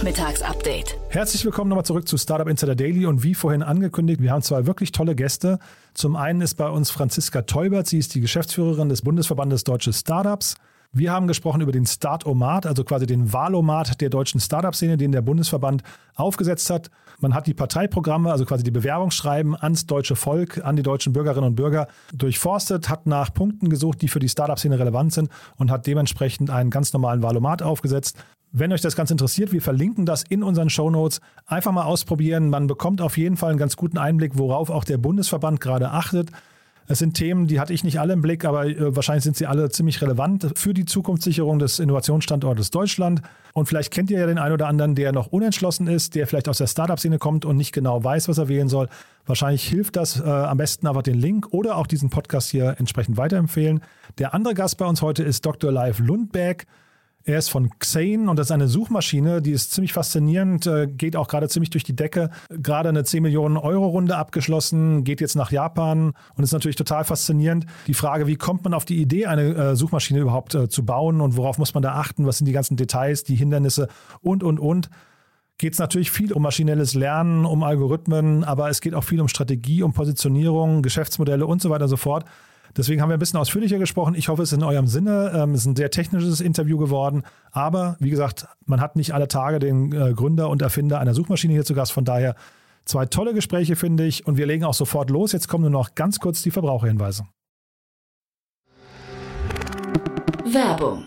Nachmittagsupdate. Herzlich willkommen nochmal zurück zu Startup Insider Daily und wie vorhin angekündigt, wir haben zwei wirklich tolle Gäste. Zum einen ist bei uns Franziska Teubert, sie ist die Geschäftsführerin des Bundesverbandes Deutsche Startups. Wir haben gesprochen über den Start-O-Mat, also quasi den Wahlomat der deutschen Startup-Szene, den der Bundesverband aufgesetzt hat. Man hat die Parteiprogramme, also quasi die Bewerbungsschreiben ans deutsche Volk, an die deutschen Bürgerinnen und Bürger durchforstet, hat nach Punkten gesucht, die für die Startup-Szene relevant sind und hat dementsprechend einen ganz normalen Wahlomat aufgesetzt. Wenn euch das ganz interessiert, wir verlinken das in unseren Show Notes. Einfach mal ausprobieren. Man bekommt auf jeden Fall einen ganz guten Einblick, worauf auch der Bundesverband gerade achtet. Es sind Themen, die hatte ich nicht alle im Blick, aber äh, wahrscheinlich sind sie alle ziemlich relevant für die Zukunftssicherung des Innovationsstandortes Deutschland. Und vielleicht kennt ihr ja den einen oder anderen, der noch unentschlossen ist, der vielleicht aus der Startup-Szene kommt und nicht genau weiß, was er wählen soll. Wahrscheinlich hilft das äh, am besten einfach den Link oder auch diesen Podcast hier entsprechend weiterempfehlen. Der andere Gast bei uns heute ist Dr. Live Lundberg. Er ist von Xane und das ist eine Suchmaschine, die ist ziemlich faszinierend, äh, geht auch gerade ziemlich durch die Decke. Gerade eine 10 Millionen Euro Runde abgeschlossen, geht jetzt nach Japan und ist natürlich total faszinierend. Die Frage, wie kommt man auf die Idee, eine äh, Suchmaschine überhaupt äh, zu bauen und worauf muss man da achten? Was sind die ganzen Details, die Hindernisse und, und, und geht es natürlich viel um maschinelles Lernen, um Algorithmen, aber es geht auch viel um Strategie, um Positionierung, Geschäftsmodelle und so weiter und so fort. Deswegen haben wir ein bisschen ausführlicher gesprochen. Ich hoffe, es ist in eurem Sinne. Ähm, es ist ein sehr technisches Interview geworden. Aber wie gesagt, man hat nicht alle Tage den äh, Gründer und Erfinder einer Suchmaschine hier zu Gast. Von daher zwei tolle Gespräche, finde ich. Und wir legen auch sofort los. Jetzt kommen nur noch ganz kurz die Verbraucherhinweise. Werbung.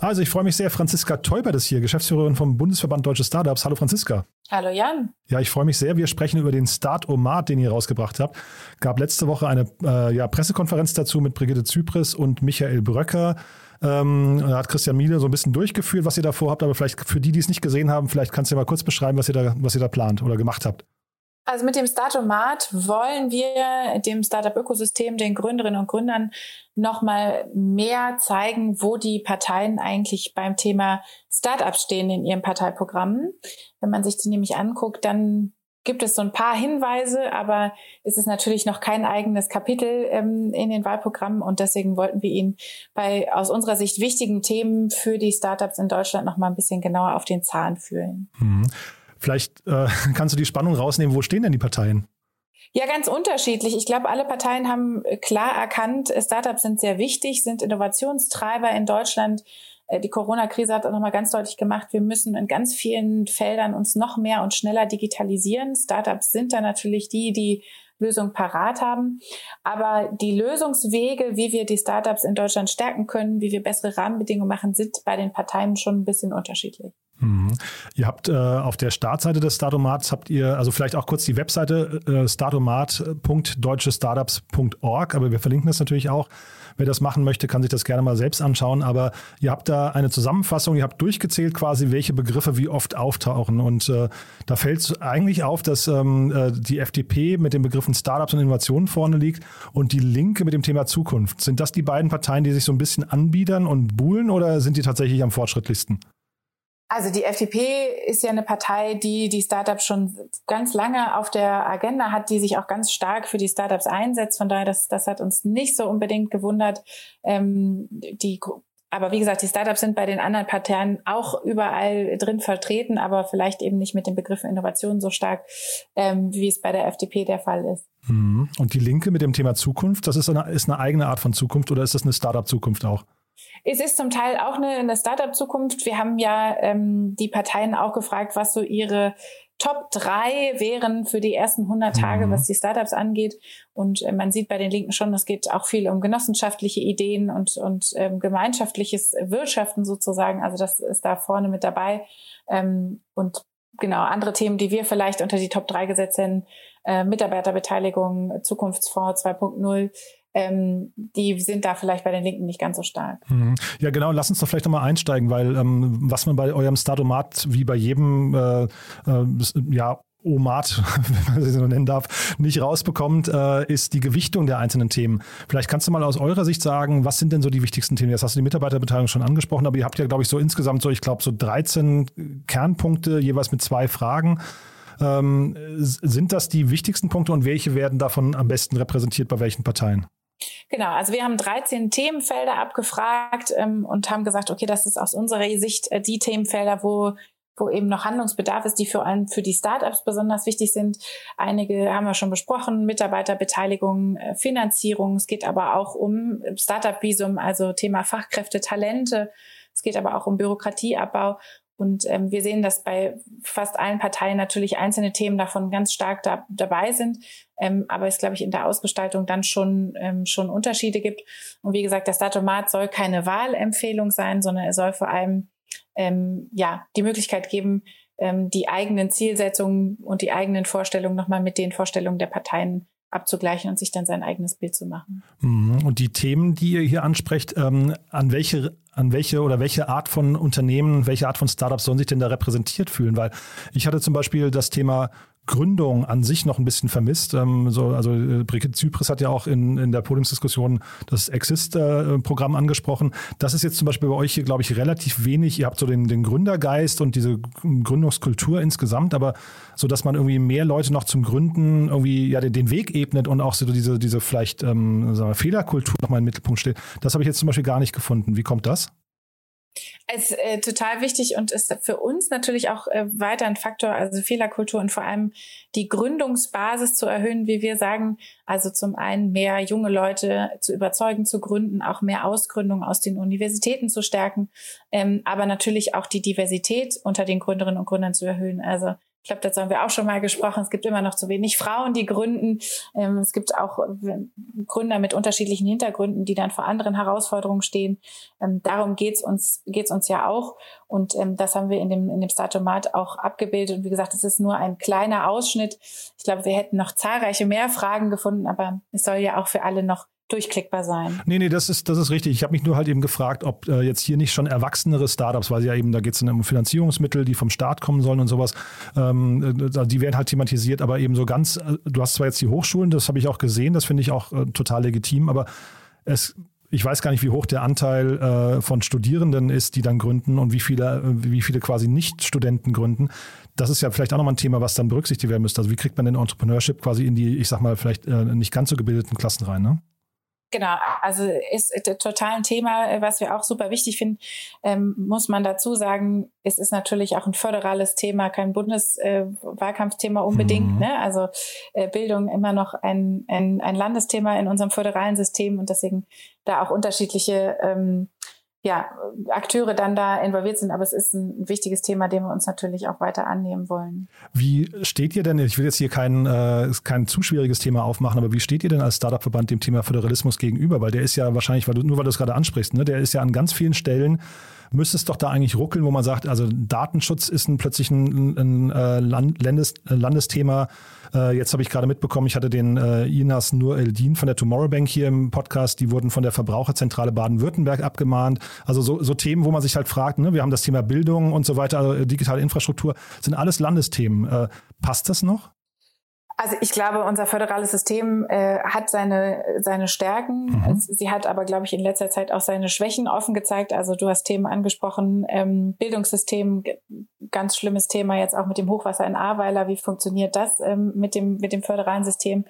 Also, ich freue mich sehr. Franziska Teubert ist hier, Geschäftsführerin vom Bundesverband Deutsche Startups. Hallo, Franziska. Hallo, Jan. Ja, ich freue mich sehr. Wir sprechen über den Start-O-Mat, den ihr rausgebracht habt. Gab letzte Woche eine äh, ja, Pressekonferenz dazu mit Brigitte Zypris und Michael Bröcker. Ähm, da hat Christian Miele so ein bisschen durchgeführt, was ihr da vorhabt, aber vielleicht für die, die es nicht gesehen haben, vielleicht kannst du ja mal kurz beschreiben, was ihr da, was ihr da plant oder gemacht habt. Also mit dem Statomat wollen wir dem Startup-Ökosystem, den Gründerinnen und Gründern nochmal mehr zeigen, wo die Parteien eigentlich beim Thema Startup stehen in ihren Parteiprogrammen. Wenn man sich die nämlich anguckt, dann gibt es so ein paar Hinweise, aber es ist natürlich noch kein eigenes Kapitel ähm, in den Wahlprogrammen und deswegen wollten wir ihn bei aus unserer Sicht wichtigen Themen für die Startups in Deutschland noch mal ein bisschen genauer auf den Zahn fühlen. Mhm. Vielleicht äh, kannst du die Spannung rausnehmen, wo stehen denn die Parteien? Ja, ganz unterschiedlich. Ich glaube, alle Parteien haben klar erkannt, Startups sind sehr wichtig, sind Innovationstreiber in Deutschland äh, die Corona-Krise hat auch nochmal ganz deutlich gemacht, wir müssen in ganz vielen Feldern uns noch mehr und schneller digitalisieren. Startups sind da natürlich die, die Lösung parat haben. Aber die Lösungswege, wie wir die Startups in Deutschland stärken können, wie wir bessere Rahmenbedingungen machen, sind bei den Parteien schon ein bisschen unterschiedlich. Mhm. Ihr habt äh, auf der Startseite des Startomats habt ihr, also vielleicht auch kurz die Webseite äh, startomat.deutschestartups.org, aber wir verlinken das natürlich auch. Wer das machen möchte, kann sich das gerne mal selbst anschauen. Aber ihr habt da eine Zusammenfassung, ihr habt durchgezählt quasi, welche Begriffe wie oft auftauchen. Und äh, da fällt eigentlich auf, dass ähm, äh, die FDP mit den Begriffen Startups und Innovationen vorne liegt und die Linke mit dem Thema Zukunft. Sind das die beiden Parteien, die sich so ein bisschen anbiedern und buhlen oder sind die tatsächlich am fortschrittlichsten? Also die FDP ist ja eine Partei, die die Startups schon ganz lange auf der Agenda hat, die sich auch ganz stark für die Startups einsetzt. Von daher, das, das hat uns nicht so unbedingt gewundert. Ähm, die aber wie gesagt, die Startups sind bei den anderen Parteien auch überall drin vertreten, aber vielleicht eben nicht mit den Begriffen Innovation so stark, ähm, wie es bei der FDP der Fall ist. Mhm. Und die Linke mit dem Thema Zukunft, das ist eine, ist eine eigene Art von Zukunft oder ist das eine Startup-Zukunft auch? Es ist zum Teil auch eine, eine Startup-Zukunft. Wir haben ja ähm, die Parteien auch gefragt, was so ihre Top 3 wären für die ersten 100 Tage, mhm. was die Startups angeht. Und äh, man sieht bei den Linken schon, es geht auch viel um genossenschaftliche Ideen und, und ähm, gemeinschaftliches Wirtschaften sozusagen. Also das ist da vorne mit dabei. Ähm, und genau, andere Themen, die wir vielleicht unter die Top 3 gesetzt hätten, äh, Mitarbeiterbeteiligung, Zukunftsfonds 2.0, ähm, die sind da vielleicht bei den Linken nicht ganz so stark. Mhm. Ja, genau. Lass uns doch vielleicht nochmal einsteigen, weil ähm, was man bei eurem Statomat wie bei jedem äh, äh, ja, OMAT, wenn man sie so nennen darf, nicht rausbekommt, äh, ist die Gewichtung der einzelnen Themen. Vielleicht kannst du mal aus eurer Sicht sagen, was sind denn so die wichtigsten Themen? Jetzt hast du die Mitarbeiterbeteiligung schon angesprochen, aber ihr habt ja, glaube ich, so insgesamt so, ich glaube, so 13 Kernpunkte, jeweils mit zwei Fragen. Ähm, sind das die wichtigsten Punkte und welche werden davon am besten repräsentiert bei welchen Parteien? Genau, also wir haben 13 Themenfelder abgefragt ähm, und haben gesagt, okay, das ist aus unserer Sicht äh, die Themenfelder, wo wo eben noch Handlungsbedarf ist, die vor allem für die Startups besonders wichtig sind. Einige haben wir schon besprochen, Mitarbeiterbeteiligung, äh, Finanzierung. Es geht aber auch um Startup-Visum, also Thema Fachkräfte, Talente. Es geht aber auch um Bürokratieabbau. Und ähm, wir sehen, dass bei fast allen Parteien natürlich einzelne Themen davon ganz stark da, dabei sind, ähm, aber es, glaube ich, in der Ausgestaltung dann schon, ähm, schon Unterschiede gibt. Und wie gesagt, das Datomat soll keine Wahlempfehlung sein, sondern er soll vor allem ähm, ja die Möglichkeit geben, ähm, die eigenen Zielsetzungen und die eigenen Vorstellungen nochmal mit den Vorstellungen der Parteien abzugleichen und sich dann sein eigenes Bild zu machen. Mhm. Und die Themen, die ihr hier ansprecht, ähm, an welche an welche oder welche Art von Unternehmen, welche Art von Startups sollen sich denn da repräsentiert fühlen? Weil ich hatte zum Beispiel das Thema Gründung an sich noch ein bisschen vermisst. Ähm, so, also äh, Brigitte Zypris hat ja auch in, in der Podiumsdiskussion das Exist-Programm äh, angesprochen. Das ist jetzt zum Beispiel bei euch hier, glaube ich, relativ wenig. Ihr habt so den, den Gründergeist und diese Gründungskultur insgesamt, aber so, dass man irgendwie mehr Leute noch zum Gründen irgendwie ja den, den Weg ebnet und auch so diese, diese vielleicht ähm, sagen wir, Fehlerkultur nochmal im Mittelpunkt steht. Das habe ich jetzt zum Beispiel gar nicht gefunden. Wie kommt das? Ist äh, total wichtig und ist für uns natürlich auch äh, weiter ein Faktor, also Fehlerkultur und vor allem die Gründungsbasis zu erhöhen, wie wir sagen. Also zum einen mehr junge Leute zu überzeugen, zu gründen, auch mehr Ausgründung aus den Universitäten zu stärken, ähm, aber natürlich auch die Diversität unter den Gründerinnen und Gründern zu erhöhen. Also ich glaube, dazu haben wir auch schon mal gesprochen. Es gibt immer noch zu wenig Frauen, die gründen. Ähm, es gibt auch äh, Gründer mit unterschiedlichen Hintergründen, die dann vor anderen Herausforderungen stehen. Ähm, darum geht's uns, geht's uns ja auch. Und ähm, das haben wir in dem, in dem Statomat auch abgebildet. Und wie gesagt, es ist nur ein kleiner Ausschnitt. Ich glaube, wir hätten noch zahlreiche mehr Fragen gefunden, aber es soll ja auch für alle noch durchklickbar sein. Nee, nee, das ist, das ist richtig. Ich habe mich nur halt eben gefragt, ob äh, jetzt hier nicht schon erwachsenere Startups, weil ja eben, da geht es um Finanzierungsmittel, die vom Staat kommen sollen und sowas, ähm, äh, die werden halt thematisiert, aber eben so ganz, äh, du hast zwar jetzt die Hochschulen, das habe ich auch gesehen, das finde ich auch äh, total legitim, aber es ich weiß gar nicht, wie hoch der Anteil äh, von Studierenden ist, die dann gründen und wie viele, äh, wie viele quasi Nicht-Studenten gründen. Das ist ja vielleicht auch nochmal ein Thema, was dann berücksichtigt werden müsste. Also wie kriegt man den Entrepreneurship quasi in die, ich sag mal, vielleicht äh, nicht ganz so gebildeten Klassen rein, ne? Genau, also ist total ein Thema, äh, was wir auch super wichtig finden. Ähm, muss man dazu sagen, es ist natürlich auch ein föderales Thema, kein Bundeswahlkampfthema äh, unbedingt. Mhm. Ne? Also äh, Bildung immer noch ein, ein, ein Landesthema in unserem föderalen System und deswegen da auch unterschiedliche ähm, ja, Akteure dann da involviert sind. Aber es ist ein wichtiges Thema, dem wir uns natürlich auch weiter annehmen wollen. Wie steht ihr denn, ich will jetzt hier kein, äh, kein zu schwieriges Thema aufmachen, aber wie steht ihr denn als Startup-Verband dem Thema Föderalismus gegenüber? Weil der ist ja wahrscheinlich, weil du, nur weil du es gerade ansprichst, ne, der ist ja an ganz vielen Stellen müsste es doch da eigentlich ruckeln, wo man sagt, also Datenschutz ist ein, plötzlich ein, ein, äh, Landes, Landesthema. Äh, jetzt habe ich gerade mitbekommen, ich hatte den äh, Inas Nur Eldin von der Tomorrow Bank hier im Podcast, die wurden von der Verbraucherzentrale Baden-Württemberg abgemahnt. Also so, so Themen, wo man sich halt fragt, ne, wir haben das Thema Bildung und so weiter, also digitale Infrastruktur, sind alles Landesthemen. Äh, passt das noch? Also ich glaube, unser föderales System äh, hat seine, seine Stärken. Mhm. Sie hat aber, glaube ich, in letzter Zeit auch seine Schwächen offen gezeigt. Also du hast Themen angesprochen, ähm, Bildungssystem, ganz schlimmes Thema jetzt auch mit dem Hochwasser in Ahrweiler. Wie funktioniert das ähm, mit, dem, mit dem föderalen System?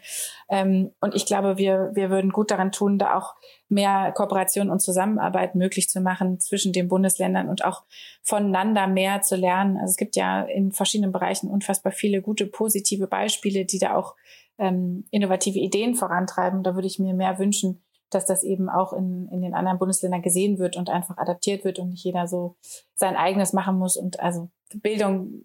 Ähm, und ich glaube, wir, wir würden gut daran tun, da auch mehr Kooperation und Zusammenarbeit möglich zu machen zwischen den Bundesländern und auch voneinander mehr zu lernen. Also es gibt ja in verschiedenen Bereichen unfassbar viele gute, positive Beispiele, die da auch ähm, innovative Ideen vorantreiben. Da würde ich mir mehr wünschen, dass das eben auch in, in den anderen Bundesländern gesehen wird und einfach adaptiert wird und nicht jeder so sein eigenes machen muss. Und also Bildung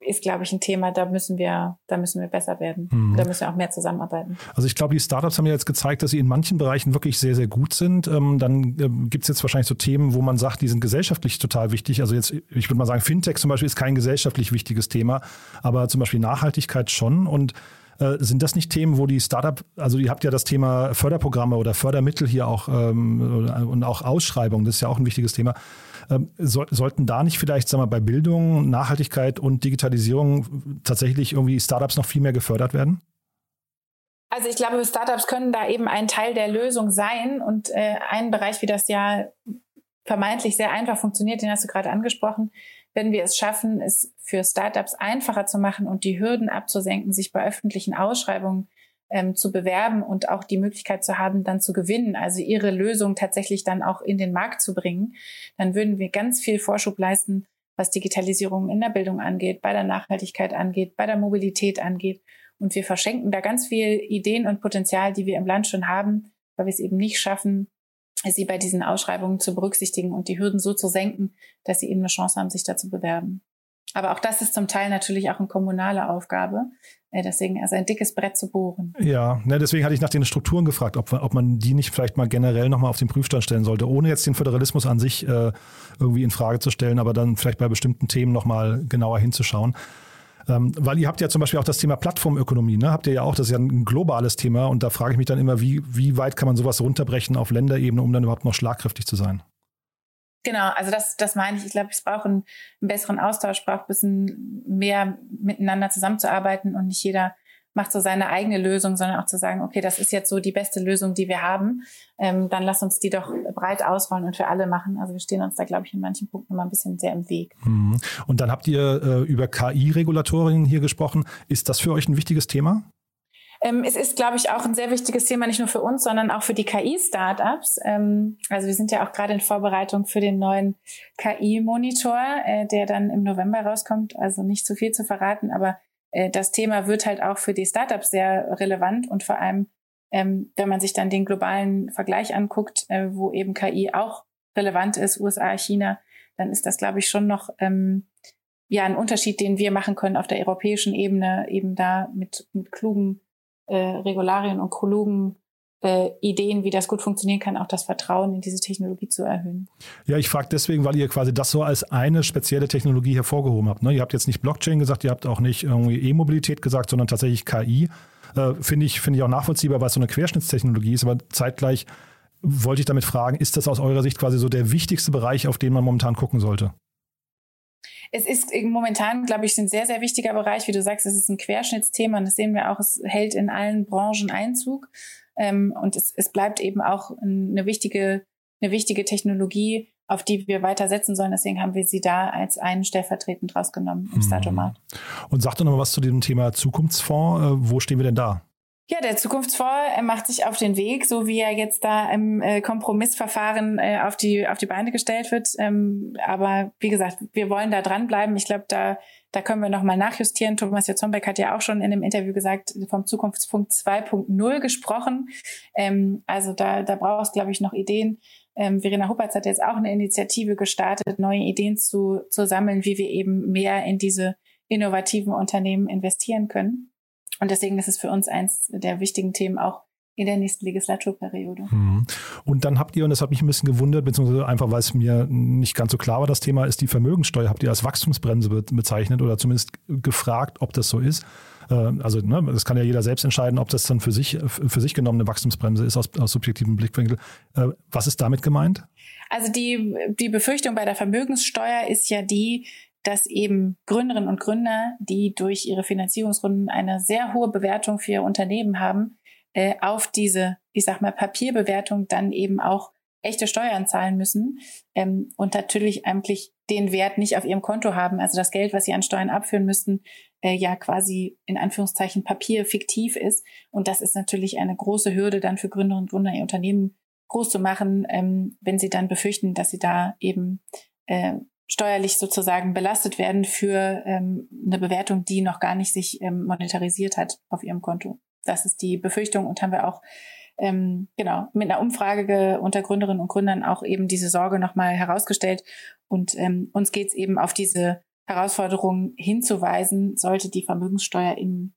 ist, glaube ich, ein Thema, da müssen wir, da müssen wir besser werden. Mhm. Da müssen wir auch mehr zusammenarbeiten. Also ich glaube, die Startups haben ja jetzt gezeigt, dass sie in manchen Bereichen wirklich sehr, sehr gut sind. Ähm, dann ähm, gibt es jetzt wahrscheinlich so Themen, wo man sagt, die sind gesellschaftlich total wichtig. Also jetzt, ich würde mal sagen, Fintech zum Beispiel ist kein gesellschaftlich wichtiges Thema, aber zum Beispiel Nachhaltigkeit schon. Und äh, sind das nicht Themen, wo die Startup, also ihr habt ja das Thema Förderprogramme oder Fördermittel hier auch ähm, und auch Ausschreibungen, das ist ja auch ein wichtiges Thema. Ähm, so, sollten da nicht vielleicht, sagen wir, bei Bildung, Nachhaltigkeit und Digitalisierung tatsächlich irgendwie Startups noch viel mehr gefördert werden? Also ich glaube, Startups können da eben ein Teil der Lösung sein und äh, ein Bereich, wie das ja vermeintlich sehr einfach funktioniert, den hast du gerade angesprochen, wenn wir es schaffen, es für Startups einfacher zu machen und die Hürden abzusenken, sich bei öffentlichen Ausschreibungen ähm, zu bewerben und auch die Möglichkeit zu haben, dann zu gewinnen, also ihre Lösung tatsächlich dann auch in den Markt zu bringen, dann würden wir ganz viel Vorschub leisten, was Digitalisierung in der Bildung angeht, bei der Nachhaltigkeit angeht, bei der Mobilität angeht. Und wir verschenken da ganz viel Ideen und Potenzial, die wir im Land schon haben, weil wir es eben nicht schaffen, sie bei diesen Ausschreibungen zu berücksichtigen und die Hürden so zu senken, dass sie eben eine Chance haben, sich da zu bewerben. Aber auch das ist zum Teil natürlich auch eine kommunale Aufgabe. Äh, deswegen also ein dickes Brett zu bohren. Ja, ne, deswegen hatte ich nach den Strukturen gefragt, ob, ob man die nicht vielleicht mal generell nochmal auf den Prüfstand stellen sollte, ohne jetzt den Föderalismus an sich äh, irgendwie in Frage zu stellen, aber dann vielleicht bei bestimmten Themen nochmal genauer hinzuschauen. Ähm, weil ihr habt ja zum Beispiel auch das Thema Plattformökonomie, ne? Habt ihr ja auch, das ist ja ein globales Thema und da frage ich mich dann immer, wie, wie weit kann man sowas runterbrechen auf Länderebene, um dann überhaupt noch schlagkräftig zu sein? Genau, also das, das meine ich. Ich glaube, es braucht einen, besseren Austausch, braucht ein bisschen mehr miteinander zusammenzuarbeiten und nicht jeder macht so seine eigene Lösung, sondern auch zu sagen, okay, das ist jetzt so die beste Lösung, die wir haben, ähm, dann lass uns die doch breit ausrollen und für alle machen. Also wir stehen uns da, glaube ich, in manchen Punkten immer ein bisschen sehr im Weg. Mhm. Und dann habt ihr äh, über KI-Regulatorien hier gesprochen. Ist das für euch ein wichtiges Thema? Ähm, es ist, glaube ich, auch ein sehr wichtiges Thema, nicht nur für uns, sondern auch für die KI-Startups. Ähm, also wir sind ja auch gerade in Vorbereitung für den neuen KI-Monitor, äh, der dann im November rauskommt. Also nicht zu viel zu verraten, aber äh, das Thema wird halt auch für die Startups sehr relevant und vor allem, ähm, wenn man sich dann den globalen Vergleich anguckt, äh, wo eben KI auch relevant ist, USA, China, dann ist das, glaube ich, schon noch ähm, ja ein Unterschied, den wir machen können auf der europäischen Ebene, eben da mit, mit klugen äh, Regularien und klugen äh, Ideen, wie das gut funktionieren kann, auch das Vertrauen in diese Technologie zu erhöhen. Ja, ich frage deswegen, weil ihr quasi das so als eine spezielle Technologie hervorgehoben habt. Ne? Ihr habt jetzt nicht Blockchain gesagt, ihr habt auch nicht irgendwie E-Mobilität gesagt, sondern tatsächlich KI. Äh, Finde ich, find ich auch nachvollziehbar, weil es so eine Querschnittstechnologie ist, aber zeitgleich wollte ich damit fragen, ist das aus eurer Sicht quasi so der wichtigste Bereich, auf den man momentan gucken sollte? Es ist momentan, glaube ich, ein sehr, sehr wichtiger Bereich. Wie du sagst, es ist ein Querschnittsthema und das sehen wir auch, es hält in allen Branchen Einzug. Ähm, und es, es bleibt eben auch eine wichtige, eine wichtige Technologie, auf die wir weiter setzen sollen. Deswegen haben wir sie da als einen stellvertretend rausgenommen im mhm. Statomat. Und sag doch noch mal was zu dem Thema Zukunftsfonds. Äh, wo stehen wir denn da? Ja, der Zukunftsfonds macht sich auf den Weg, so wie er jetzt da im äh, Kompromissverfahren äh, auf die auf die Beine gestellt wird. Ähm, aber wie gesagt, wir wollen da dranbleiben. Ich glaube, da da können wir nochmal nachjustieren. Thomas Jotzombeck hat ja auch schon in dem Interview gesagt, vom Zukunftspunkt 2.0 gesprochen. Ähm, also da, da braucht es, glaube ich, noch Ideen. Ähm, Verena Huppertz hat jetzt auch eine Initiative gestartet, neue Ideen zu, zu sammeln, wie wir eben mehr in diese innovativen Unternehmen investieren können. Und deswegen ist es für uns eins der wichtigen Themen auch in der nächsten Legislaturperiode. Mhm. Und dann habt ihr, und das hat mich ein bisschen gewundert, beziehungsweise einfach, weil es mir nicht ganz so klar war, das Thema ist die Vermögenssteuer, habt ihr als Wachstumsbremse bezeichnet oder zumindest gefragt, ob das so ist. Äh, also ne, das kann ja jeder selbst entscheiden, ob das dann für sich, für sich genommen eine Wachstumsbremse ist aus, aus subjektivem Blickwinkel. Äh, was ist damit gemeint? Also die, die Befürchtung bei der Vermögenssteuer ist ja die, dass eben Gründerinnen und Gründer, die durch ihre Finanzierungsrunden eine sehr hohe Bewertung für ihr Unternehmen haben, äh, auf diese, ich sag mal, Papierbewertung dann eben auch echte Steuern zahlen müssen ähm, und natürlich eigentlich den Wert nicht auf ihrem Konto haben. Also das Geld, was sie an Steuern abführen müssten, äh, ja quasi in Anführungszeichen Papier fiktiv ist. Und das ist natürlich eine große Hürde dann für Gründerinnen und Gründer, ihr Unternehmen groß zu machen, ähm, wenn sie dann befürchten, dass sie da eben äh, steuerlich sozusagen belastet werden für ähm, eine Bewertung, die noch gar nicht sich ähm, monetarisiert hat auf ihrem Konto. Das ist die Befürchtung und haben wir auch ähm, genau mit einer Umfrage unter Gründerinnen und Gründern auch eben diese Sorge nochmal herausgestellt. Und ähm, uns geht es eben auf diese Herausforderung hinzuweisen, sollte die Vermögenssteuer in,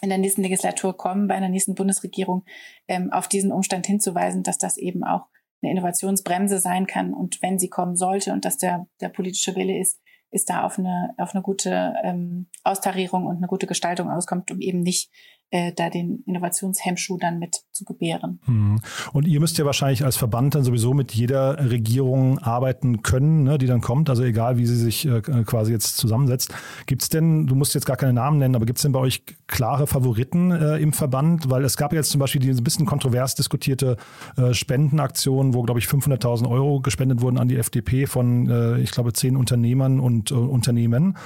in der nächsten Legislatur kommen, bei einer nächsten Bundesregierung, ähm, auf diesen Umstand hinzuweisen, dass das eben auch eine Innovationsbremse sein kann. Und wenn sie kommen sollte und dass der, der politische Wille ist, ist da auf eine, auf eine gute ähm, Austarierung und eine gute Gestaltung auskommt, um eben nicht äh, da den Innovationshemmschuh dann mit zu gebären. Hm. Und ihr müsst ja wahrscheinlich als Verband dann sowieso mit jeder Regierung arbeiten können, ne, die dann kommt, also egal wie sie sich äh, quasi jetzt zusammensetzt. Gibt es denn, du musst jetzt gar keine Namen nennen, aber gibt es denn bei euch klare Favoriten äh, im Verband? Weil es gab jetzt zum Beispiel die ein bisschen kontrovers diskutierte äh, Spendenaktion, wo, glaube ich, 500.000 Euro gespendet wurden an die FDP von, äh, ich glaube, zehn Unternehmern und äh, Unternehmen.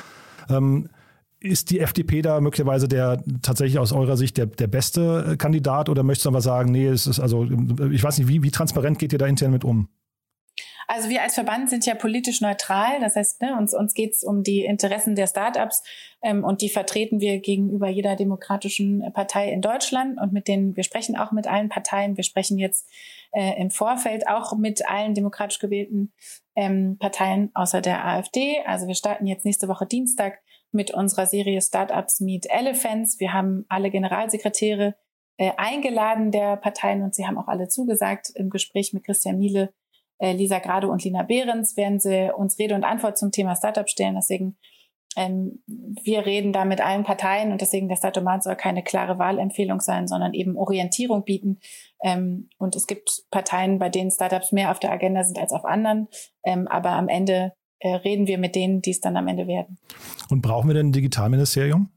Ähm, ist die FDP da möglicherweise der tatsächlich aus eurer Sicht der, der beste Kandidat oder möchtest du aber sagen, nee, es ist also, ich weiß nicht, wie, wie transparent geht ihr da intern mit um? Also wir als Verband sind ja politisch neutral. Das heißt, ne, uns, uns geht es um die Interessen der Startups ähm, und die vertreten wir gegenüber jeder demokratischen Partei in Deutschland und mit denen, wir sprechen auch mit allen Parteien. Wir sprechen jetzt äh, im Vorfeld auch mit allen demokratisch gewählten ähm, Parteien außer der AfD. Also wir starten jetzt nächste Woche Dienstag mit unserer Serie Startups Meet Elephants. Wir haben alle Generalsekretäre äh, eingeladen der Parteien und sie haben auch alle zugesagt. Im Gespräch mit Christian Miele, äh, Lisa Grade und Lina Behrens werden sie uns Rede und Antwort zum Thema Startup stellen. Deswegen ähm, wir reden da mit allen Parteien und deswegen der Statomat soll keine klare Wahlempfehlung sein, sondern eben Orientierung bieten. Ähm, und es gibt Parteien, bei denen Startups mehr auf der Agenda sind als auf anderen. Ähm, aber am Ende äh, reden wir mit denen, die es dann am Ende werden. Und brauchen wir denn ein Digitalministerium?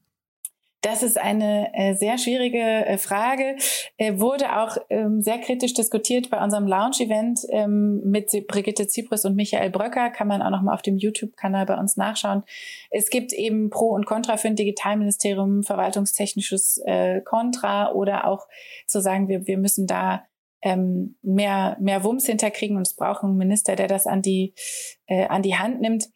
Das ist eine äh, sehr schwierige äh, Frage. Äh, wurde auch ähm, sehr kritisch diskutiert bei unserem Lounge-Event ähm, mit Brigitte Zypris und Michael Bröcker. Kann man auch noch mal auf dem YouTube-Kanal bei uns nachschauen. Es gibt eben Pro und Contra für ein Digitalministerium, verwaltungstechnisches äh, Contra oder auch zu sagen, wir, wir müssen da ähm, mehr, mehr Wumms hinterkriegen und es braucht einen Minister, der das an die, äh, an die Hand nimmt.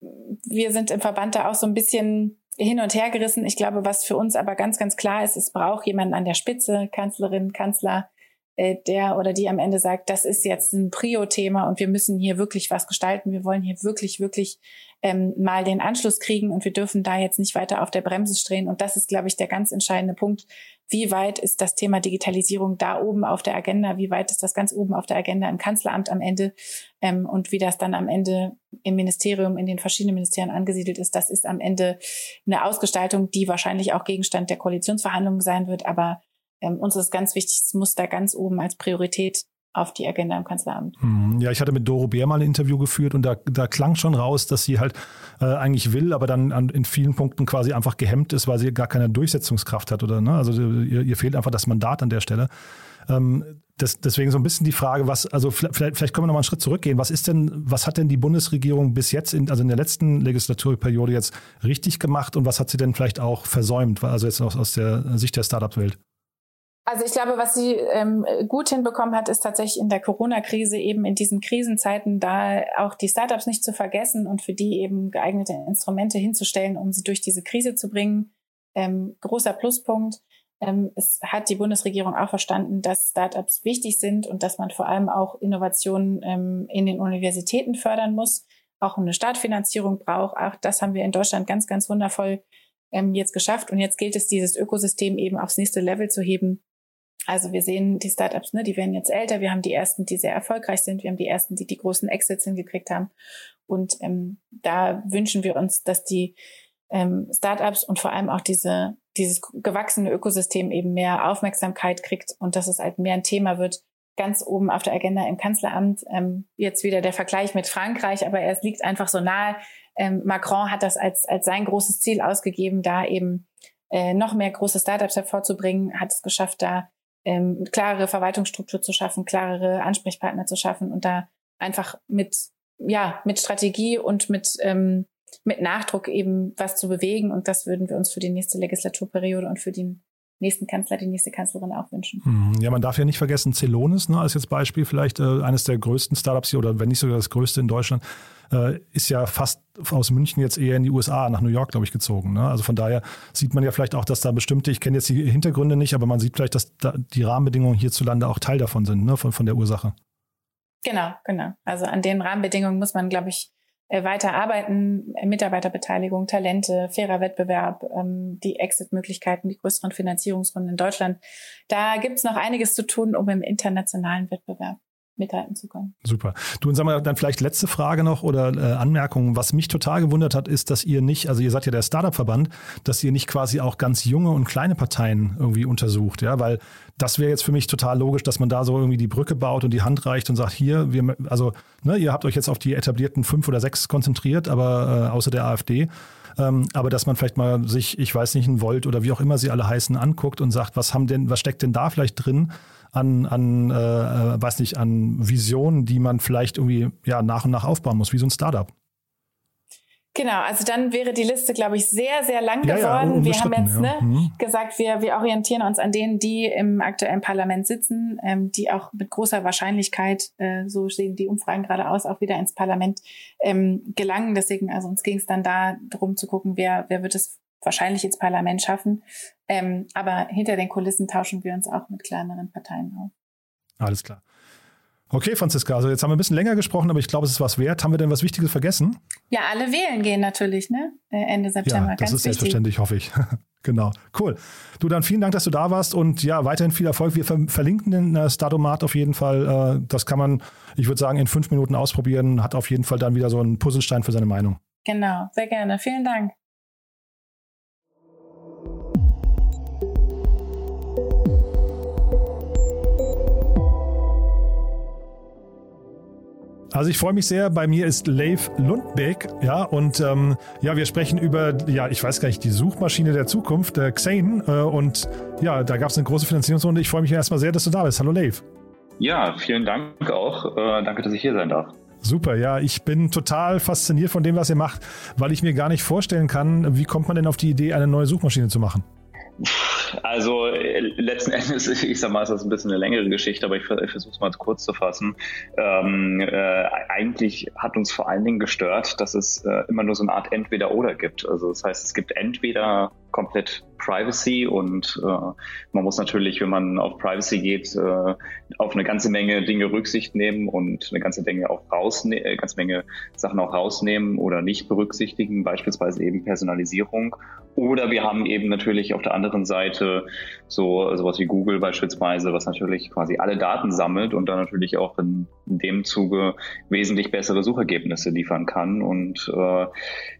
Wir sind im Verband da auch so ein bisschen hin und her gerissen. Ich glaube, was für uns aber ganz, ganz klar ist, es braucht jemanden an der Spitze, Kanzlerin, Kanzler, der oder die am Ende sagt, das ist jetzt ein Prio-Thema und wir müssen hier wirklich was gestalten. Wir wollen hier wirklich, wirklich ähm, mal den Anschluss kriegen und wir dürfen da jetzt nicht weiter auf der Bremse stehen. Und das ist, glaube ich, der ganz entscheidende Punkt. Wie weit ist das Thema Digitalisierung da oben auf der Agenda? Wie weit ist das ganz oben auf der Agenda im Kanzleramt am Ende? Ähm, und wie das dann am Ende im Ministerium, in den verschiedenen Ministerien angesiedelt ist, das ist am Ende eine Ausgestaltung, die wahrscheinlich auch Gegenstand der Koalitionsverhandlungen sein wird. Aber ähm, uns ist ganz wichtig, es muss da ganz oben als Priorität auf die Agenda im Kanzleramt. Hm, ja, ich hatte mit Doro Bär mal ein Interview geführt und da, da klang schon raus, dass sie halt äh, eigentlich will, aber dann an, in vielen Punkten quasi einfach gehemmt ist, weil sie gar keine Durchsetzungskraft hat oder ne? Also ihr, ihr fehlt einfach das Mandat an der Stelle. Ähm, das, deswegen so ein bisschen die Frage, was, also vielleicht, vielleicht können wir noch mal einen Schritt zurückgehen. Was ist denn, was hat denn die Bundesregierung bis jetzt, in, also in der letzten Legislaturperiode jetzt richtig gemacht und was hat sie denn vielleicht auch versäumt, also jetzt aus, aus der Sicht der Startup-Welt? Also ich glaube, was sie ähm, gut hinbekommen hat, ist tatsächlich in der Corona-Krise eben in diesen Krisenzeiten da auch die Startups nicht zu vergessen und für die eben geeignete Instrumente hinzustellen, um sie durch diese Krise zu bringen. Ähm, großer Pluspunkt. Ähm, es hat die Bundesregierung auch verstanden, dass Startups wichtig sind und dass man vor allem auch Innovationen ähm, in den Universitäten fördern muss, auch eine Startfinanzierung braucht. Auch das haben wir in Deutschland ganz, ganz wundervoll ähm, jetzt geschafft. Und jetzt gilt es, dieses Ökosystem eben aufs nächste Level zu heben also wir sehen die Startups, ne, die werden jetzt älter. Wir haben die ersten, die sehr erfolgreich sind. Wir haben die ersten, die die großen Exits hingekriegt haben. Und ähm, da wünschen wir uns, dass die ähm, Startups und vor allem auch diese dieses gewachsene Ökosystem eben mehr Aufmerksamkeit kriegt und dass es halt mehr ein Thema wird, ganz oben auf der Agenda im Kanzleramt. Ähm, jetzt wieder der Vergleich mit Frankreich, aber es liegt einfach so nahe. Ähm, Macron hat das als, als sein großes Ziel ausgegeben, da eben äh, noch mehr große Startups hervorzubringen, hat es geschafft, da ähm, klarere Verwaltungsstruktur zu schaffen, klarere Ansprechpartner zu schaffen und da einfach mit, ja, mit Strategie und mit, ähm, mit Nachdruck eben was zu bewegen. Und das würden wir uns für die nächste Legislaturperiode und für den nächsten Kanzler, die nächste Kanzlerin auch wünschen. Mhm. Ja, man darf ja nicht vergessen, Celonis, ne, als jetzt Beispiel vielleicht äh, eines der größten Startups hier oder wenn nicht sogar das größte in Deutschland, äh, ist ja fast aus München jetzt eher in die USA, nach New York, glaube ich, gezogen. Ne? Also von daher sieht man ja vielleicht auch, dass da bestimmte, ich kenne jetzt die Hintergründe nicht, aber man sieht vielleicht, dass da die Rahmenbedingungen hierzulande auch Teil davon sind, ne? von, von der Ursache. Genau, genau. Also an den Rahmenbedingungen muss man, glaube ich, weiter arbeiten, äh, Mitarbeiterbeteiligung, Talente, fairer Wettbewerb, ähm, die Exit-Möglichkeiten, die größeren Finanzierungsrunden in Deutschland. Da gibt es noch einiges zu tun, um im internationalen Wettbewerb mithalten zu können. Super. Du und sag mal, dann vielleicht letzte Frage noch oder äh, Anmerkung. Was mich total gewundert hat, ist, dass ihr nicht, also ihr seid ja der Startup-Verband, dass ihr nicht quasi auch ganz junge und kleine Parteien irgendwie untersucht, ja, weil das wäre jetzt für mich total logisch, dass man da so irgendwie die Brücke baut und die Hand reicht und sagt, hier, wir, also, ne, ihr habt euch jetzt auf die etablierten fünf oder sechs konzentriert, aber äh, außer der AfD. Ähm, aber dass man vielleicht mal sich, ich weiß nicht, ein Volt oder wie auch immer sie alle heißen, anguckt und sagt, was haben denn, was steckt denn da vielleicht drin? an, an äh, äh, weiß nicht, an Visionen, die man vielleicht irgendwie ja, nach und nach aufbauen muss, wie so ein Startup. Genau, also dann wäre die Liste, glaube ich, sehr, sehr lang ja, geworden. Ja, wir haben jetzt ne, mhm. gesagt, wir, wir orientieren uns an denen, die im aktuellen Parlament sitzen, ähm, die auch mit großer Wahrscheinlichkeit, äh, so sehen die Umfragen gerade aus, auch wieder ins Parlament ähm, gelangen. Deswegen, also uns ging es dann da darum zu gucken, wer, wer wird es wahrscheinlich ins Parlament schaffen. Ähm, aber hinter den Kulissen tauschen wir uns auch mit kleineren Parteien auf. Alles klar. Okay, Franziska, also jetzt haben wir ein bisschen länger gesprochen, aber ich glaube, es ist was wert. Haben wir denn was Wichtiges vergessen? Ja, alle wählen gehen natürlich, ne? Äh, Ende September. Ja, das ist selbstverständlich, hoffe ich. genau. Cool. Du, dann vielen Dank, dass du da warst und ja, weiterhin viel Erfolg. Wir ver verlinken den äh, Statomat auf jeden Fall. Äh, das kann man, ich würde sagen, in fünf Minuten ausprobieren. Hat auf jeden Fall dann wieder so einen Puzzlestein für seine Meinung. Genau, sehr gerne. Vielen Dank. Also ich freue mich sehr. Bei mir ist Leif Lundbeck, ja, und ähm, ja, wir sprechen über, ja, ich weiß gar nicht, die Suchmaschine der Zukunft, der Xane, äh, und ja, da gab es eine große Finanzierungsrunde. Ich freue mich erstmal sehr, dass du da bist. Hallo Leif. Ja, vielen Dank auch. Äh, danke, dass ich hier sein darf. Super, ja, ich bin total fasziniert von dem, was ihr macht, weil ich mir gar nicht vorstellen kann, wie kommt man denn auf die Idee, eine neue Suchmaschine zu machen? Also äh, letzten Endes, ich sag mal, ist das ein bisschen eine längere Geschichte, aber ich, ich versuche es mal kurz zu fassen. Ähm, äh, eigentlich hat uns vor allen Dingen gestört, dass es äh, immer nur so eine Art Entweder-Oder gibt. Also das heißt, es gibt entweder komplett Privacy und äh, man muss natürlich, wenn man auf Privacy geht, äh, auf eine ganze Menge Dinge Rücksicht nehmen und eine ganze Menge auch rausnehmen, äh, ganze Menge Sachen auch rausnehmen oder nicht berücksichtigen, beispielsweise eben Personalisierung. Oder wir haben eben natürlich auf der anderen Seite so sowas wie Google beispielsweise, was natürlich quasi alle Daten sammelt und dann natürlich auch in, in dem Zuge wesentlich bessere Suchergebnisse liefern kann. Und äh,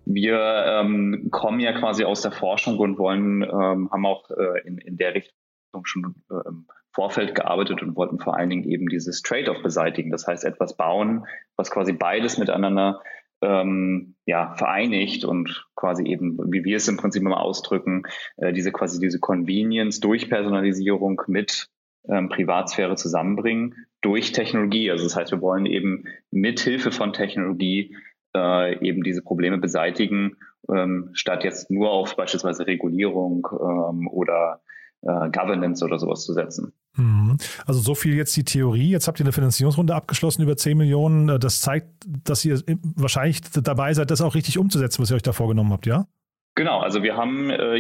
wir ähm, kommen ja quasi aus der Forschung und wollen, ähm, haben auch äh, in, in der Richtung schon äh, im Vorfeld gearbeitet und wollten vor allen Dingen eben dieses Trade-off beseitigen. Das heißt, etwas bauen, was quasi beides miteinander ähm, ja, vereinigt und quasi eben, wie wir es im Prinzip immer ausdrücken, äh, diese quasi diese Convenience durch Personalisierung mit ähm, Privatsphäre zusammenbringen durch Technologie. Also das heißt, wir wollen eben mit Hilfe von Technologie äh, eben diese Probleme beseitigen, ähm, statt jetzt nur auf beispielsweise Regulierung ähm, oder äh, Governance oder sowas zu setzen. Mhm. Also so viel jetzt die Theorie. Jetzt habt ihr eine Finanzierungsrunde abgeschlossen über 10 Millionen. Äh, das zeigt, dass ihr wahrscheinlich dabei seid, das auch richtig umzusetzen, was ihr euch da vorgenommen habt, ja? Genau, also wir haben äh,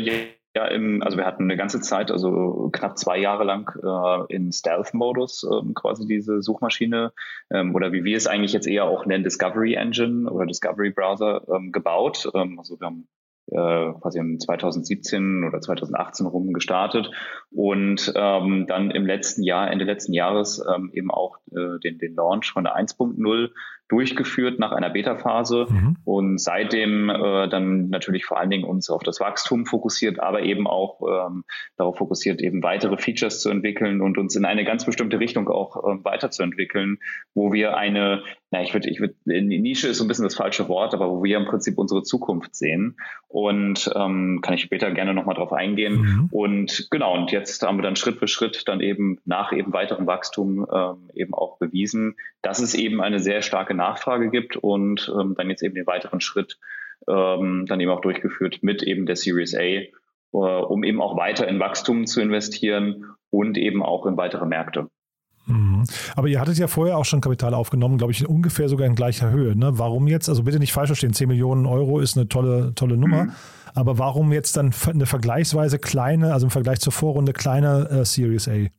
ja, im, also wir hatten eine ganze Zeit, also knapp zwei Jahre lang äh, in Stealth-Modus ähm, quasi diese Suchmaschine ähm, oder wie wir es eigentlich jetzt eher auch nennen, Discovery Engine oder Discovery Browser ähm, gebaut. Ähm, also wir haben äh, quasi im 2017 oder 2018 rum gestartet und ähm, dann im letzten Jahr, Ende letzten Jahres ähm, eben auch äh, den, den Launch von der 1.0 durchgeführt nach einer Beta-Phase mhm. und seitdem äh, dann natürlich vor allen Dingen uns auf das Wachstum fokussiert, aber eben auch ähm, darauf fokussiert, eben weitere Features zu entwickeln und uns in eine ganz bestimmte Richtung auch äh, weiterzuentwickeln, wo wir eine, na ich würde, ich würde, Nische ist so ein bisschen das falsche Wort, aber wo wir im Prinzip unsere Zukunft sehen und ähm, kann ich später gerne nochmal drauf eingehen mhm. und genau und jetzt haben wir dann Schritt für Schritt dann eben nach eben weiterem Wachstum ähm, eben auch bewiesen, dass es eben eine sehr starke Nachfrage gibt und ähm, dann jetzt eben den weiteren Schritt ähm, dann eben auch durchgeführt mit eben der Series A äh, um eben auch weiter in Wachstum zu investieren und eben auch in weitere Märkte. Aber ihr hattet ja vorher auch schon Kapital aufgenommen, glaube ich, ungefähr sogar in gleicher Höhe. Ne? Warum jetzt? Also bitte nicht falsch verstehen, 10 Millionen Euro ist eine tolle, tolle Nummer. Mhm. Aber warum jetzt dann eine vergleichsweise kleine, also im Vergleich zur Vorrunde kleine äh, Series A? Äh,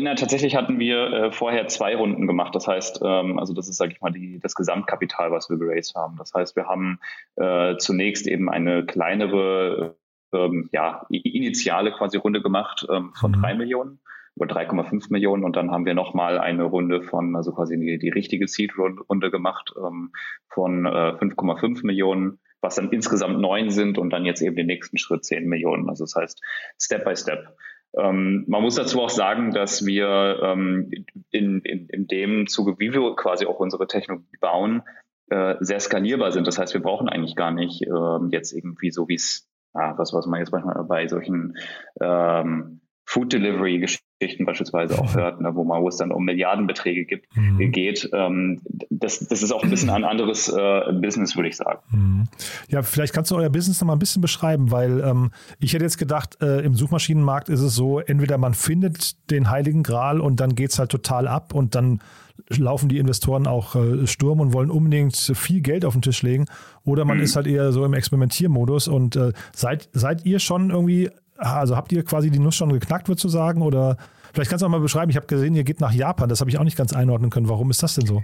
na, tatsächlich hatten wir äh, vorher zwei Runden gemacht. Das heißt, ähm, also das ist, sage ich mal, die, das Gesamtkapital, was wir geraced haben. Das heißt, wir haben äh, zunächst eben eine kleinere, ähm, ja, initiale quasi Runde gemacht ähm, von mhm. drei Millionen oder 3,5 Millionen und dann haben wir nochmal eine Runde von, also quasi die, die richtige Seed-Runde gemacht ähm, von äh, 5,5 Millionen was dann insgesamt neun sind und dann jetzt eben den nächsten Schritt zehn Millionen. Also das heißt Step by Step. Ähm, man muss dazu auch sagen, dass wir ähm, in, in, in dem Zuge, wie wir quasi auch unsere Technologie bauen, äh, sehr skalierbar sind. Das heißt, wir brauchen eigentlich gar nicht äh, jetzt irgendwie so wie es, ah, was, was man jetzt manchmal bei solchen ähm, Food Delivery Geschichten beispielsweise auch hört, ne, wo man, wo es dann um Milliardenbeträge gibt, mhm. geht. Ähm, das, das ist auch ein bisschen ein anderes äh, Business, würde ich sagen. Mhm. Ja, vielleicht kannst du euer Business noch mal ein bisschen beschreiben, weil ähm, ich hätte jetzt gedacht, äh, im Suchmaschinenmarkt ist es so, entweder man findet den Heiligen Gral und dann geht es halt total ab und dann laufen die Investoren auch äh, Sturm und wollen unbedingt viel Geld auf den Tisch legen. Oder man mhm. ist halt eher so im Experimentiermodus. Und äh, seid, seid ihr schon irgendwie also habt ihr quasi die Nuss schon geknackt, würdest du sagen? Oder vielleicht kannst du auch mal beschreiben, ich habe gesehen, ihr geht nach Japan. Das habe ich auch nicht ganz einordnen können. Warum ist das denn so?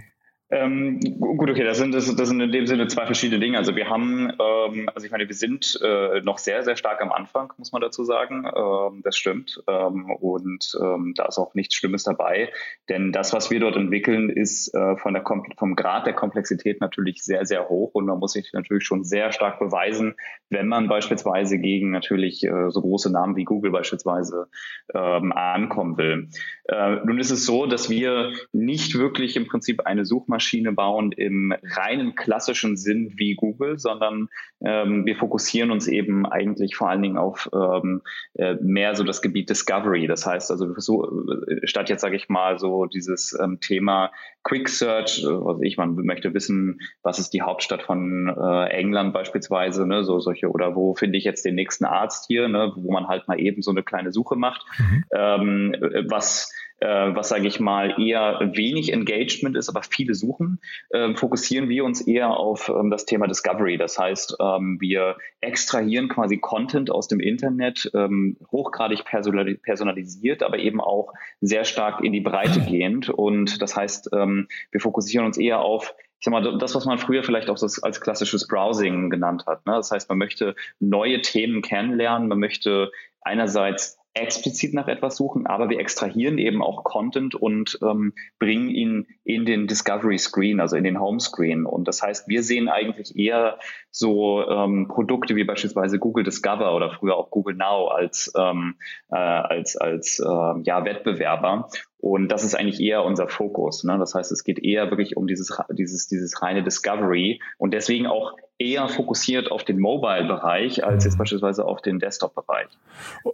Ähm, gut, okay, das sind, das, sind in dem Sinne zwei verschiedene Dinge. Also wir haben, ähm, also ich meine, wir sind äh, noch sehr, sehr stark am Anfang, muss man dazu sagen. Ähm, das stimmt. Ähm, und ähm, da ist auch nichts Schlimmes dabei. Denn das, was wir dort entwickeln, ist äh, von der vom Grad der Komplexität natürlich sehr, sehr hoch. Und man muss sich natürlich schon sehr stark beweisen, wenn man beispielsweise gegen natürlich äh, so große Namen wie Google beispielsweise ähm, ankommen will. Äh, nun ist es so, dass wir nicht wirklich im Prinzip eine Suchmaschine bauen im reinen klassischen Sinn wie Google, sondern ähm, wir fokussieren uns eben eigentlich vor allen Dingen auf ähm, äh, mehr so das Gebiet Discovery. Das heißt also, so, äh, statt jetzt sage ich mal so dieses ähm, Thema Quick Search, also ich, man möchte wissen, was ist die Hauptstadt von äh, England beispielsweise, ne, so solche oder wo finde ich jetzt den nächsten Arzt hier, ne, wo man halt mal eben so eine kleine Suche macht, mhm. ähm, was äh, was sage ich mal eher wenig Engagement ist, aber viele suchen, äh, fokussieren wir uns eher auf ähm, das Thema Discovery. Das heißt, ähm, wir extrahieren quasi Content aus dem Internet, ähm, hochgradig personalisiert, aber eben auch sehr stark in die Breite gehend. Und das heißt, ähm, wir fokussieren uns eher auf ich sag mal, das, was man früher vielleicht auch als klassisches Browsing genannt hat. Ne? Das heißt, man möchte neue Themen kennenlernen, man möchte einerseits explizit nach etwas suchen, aber wir extrahieren eben auch Content und ähm, bringen ihn in den Discovery Screen, also in den Home Screen. Und das heißt, wir sehen eigentlich eher so ähm, Produkte wie beispielsweise Google Discover oder früher auch Google Now als ähm, äh, als als äh, ja Wettbewerber. Und das ist eigentlich eher unser Fokus. Ne? Das heißt, es geht eher wirklich um dieses dieses dieses reine Discovery und deswegen auch eher fokussiert auf den Mobile-Bereich als jetzt mhm. beispielsweise auf den Desktop-Bereich.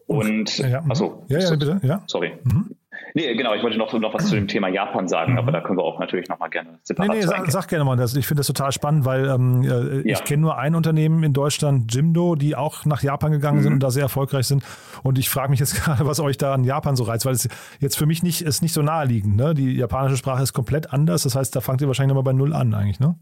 Und, ja, mhm. achso, ja, ja, bitte, ja. Sorry. Mhm. Nee, genau, ich wollte noch, noch was zu dem Thema Japan sagen, mhm. aber da können wir auch natürlich noch mal gerne separat Nee, nee, sag, sag, gerne mal das. Ich finde das total spannend, weil ähm, äh, ja. ich kenne nur ein Unternehmen in Deutschland, Jimdo, die auch nach Japan gegangen mhm. sind und da sehr erfolgreich sind. Und ich frage mich jetzt gerade, was euch da an Japan so reizt, weil es jetzt für mich nicht, ist nicht so naheliegend. Ne? Die japanische Sprache ist komplett anders. Das heißt, da fangt ihr wahrscheinlich nochmal bei Null an eigentlich, ne?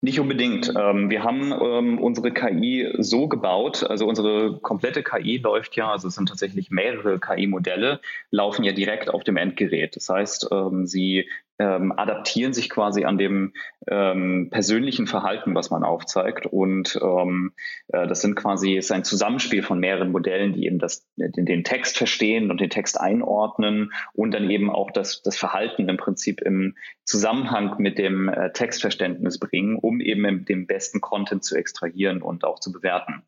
Nicht unbedingt. Ähm, wir haben ähm, unsere KI so gebaut, also unsere komplette KI läuft ja, also es sind tatsächlich mehrere KI-Modelle, laufen ja direkt auf dem Endgerät. Das heißt, ähm, sie ähm, adaptieren sich quasi an dem ähm, persönlichen Verhalten, was man aufzeigt. Und ähm, äh, das sind quasi ist ein Zusammenspiel von mehreren Modellen, die eben das, den, den, Text verstehen und den Text einordnen und dann eben auch das, das Verhalten im Prinzip im Zusammenhang mit dem äh, Textverständnis bringen, um eben den besten Content zu extrahieren und auch zu bewerten.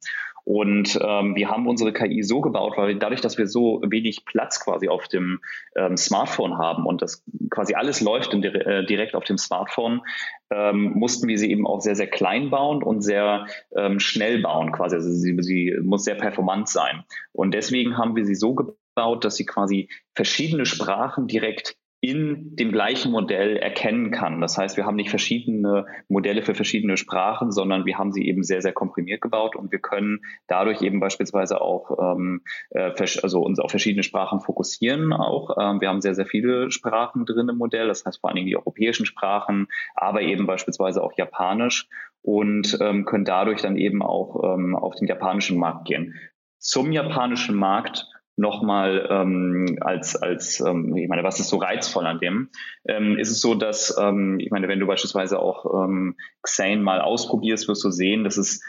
Und ähm, wir haben unsere KI so gebaut, weil dadurch, dass wir so wenig Platz quasi auf dem ähm, Smartphone haben und das quasi alles läuft in, äh, direkt auf dem Smartphone, ähm, mussten wir sie eben auch sehr, sehr klein bauen und sehr ähm, schnell bauen quasi. Also sie, sie muss sehr performant sein. Und deswegen haben wir sie so gebaut, dass sie quasi verschiedene Sprachen direkt in dem gleichen Modell erkennen kann. Das heißt, wir haben nicht verschiedene Modelle für verschiedene Sprachen, sondern wir haben sie eben sehr, sehr komprimiert gebaut und wir können dadurch eben beispielsweise auch ähm, äh, also uns auf verschiedene Sprachen fokussieren. Auch ähm, wir haben sehr, sehr viele Sprachen drin im Modell, das heißt vor allen Dingen die europäischen Sprachen, aber eben beispielsweise auch Japanisch und ähm, können dadurch dann eben auch ähm, auf den japanischen Markt gehen. Zum japanischen Markt nochmal ähm, als, als ähm, ich meine, was ist so reizvoll an dem? Ähm, ist es so, dass, ähm, ich meine, wenn du beispielsweise auch ähm, Xane mal ausprobierst, wirst du sehen, dass es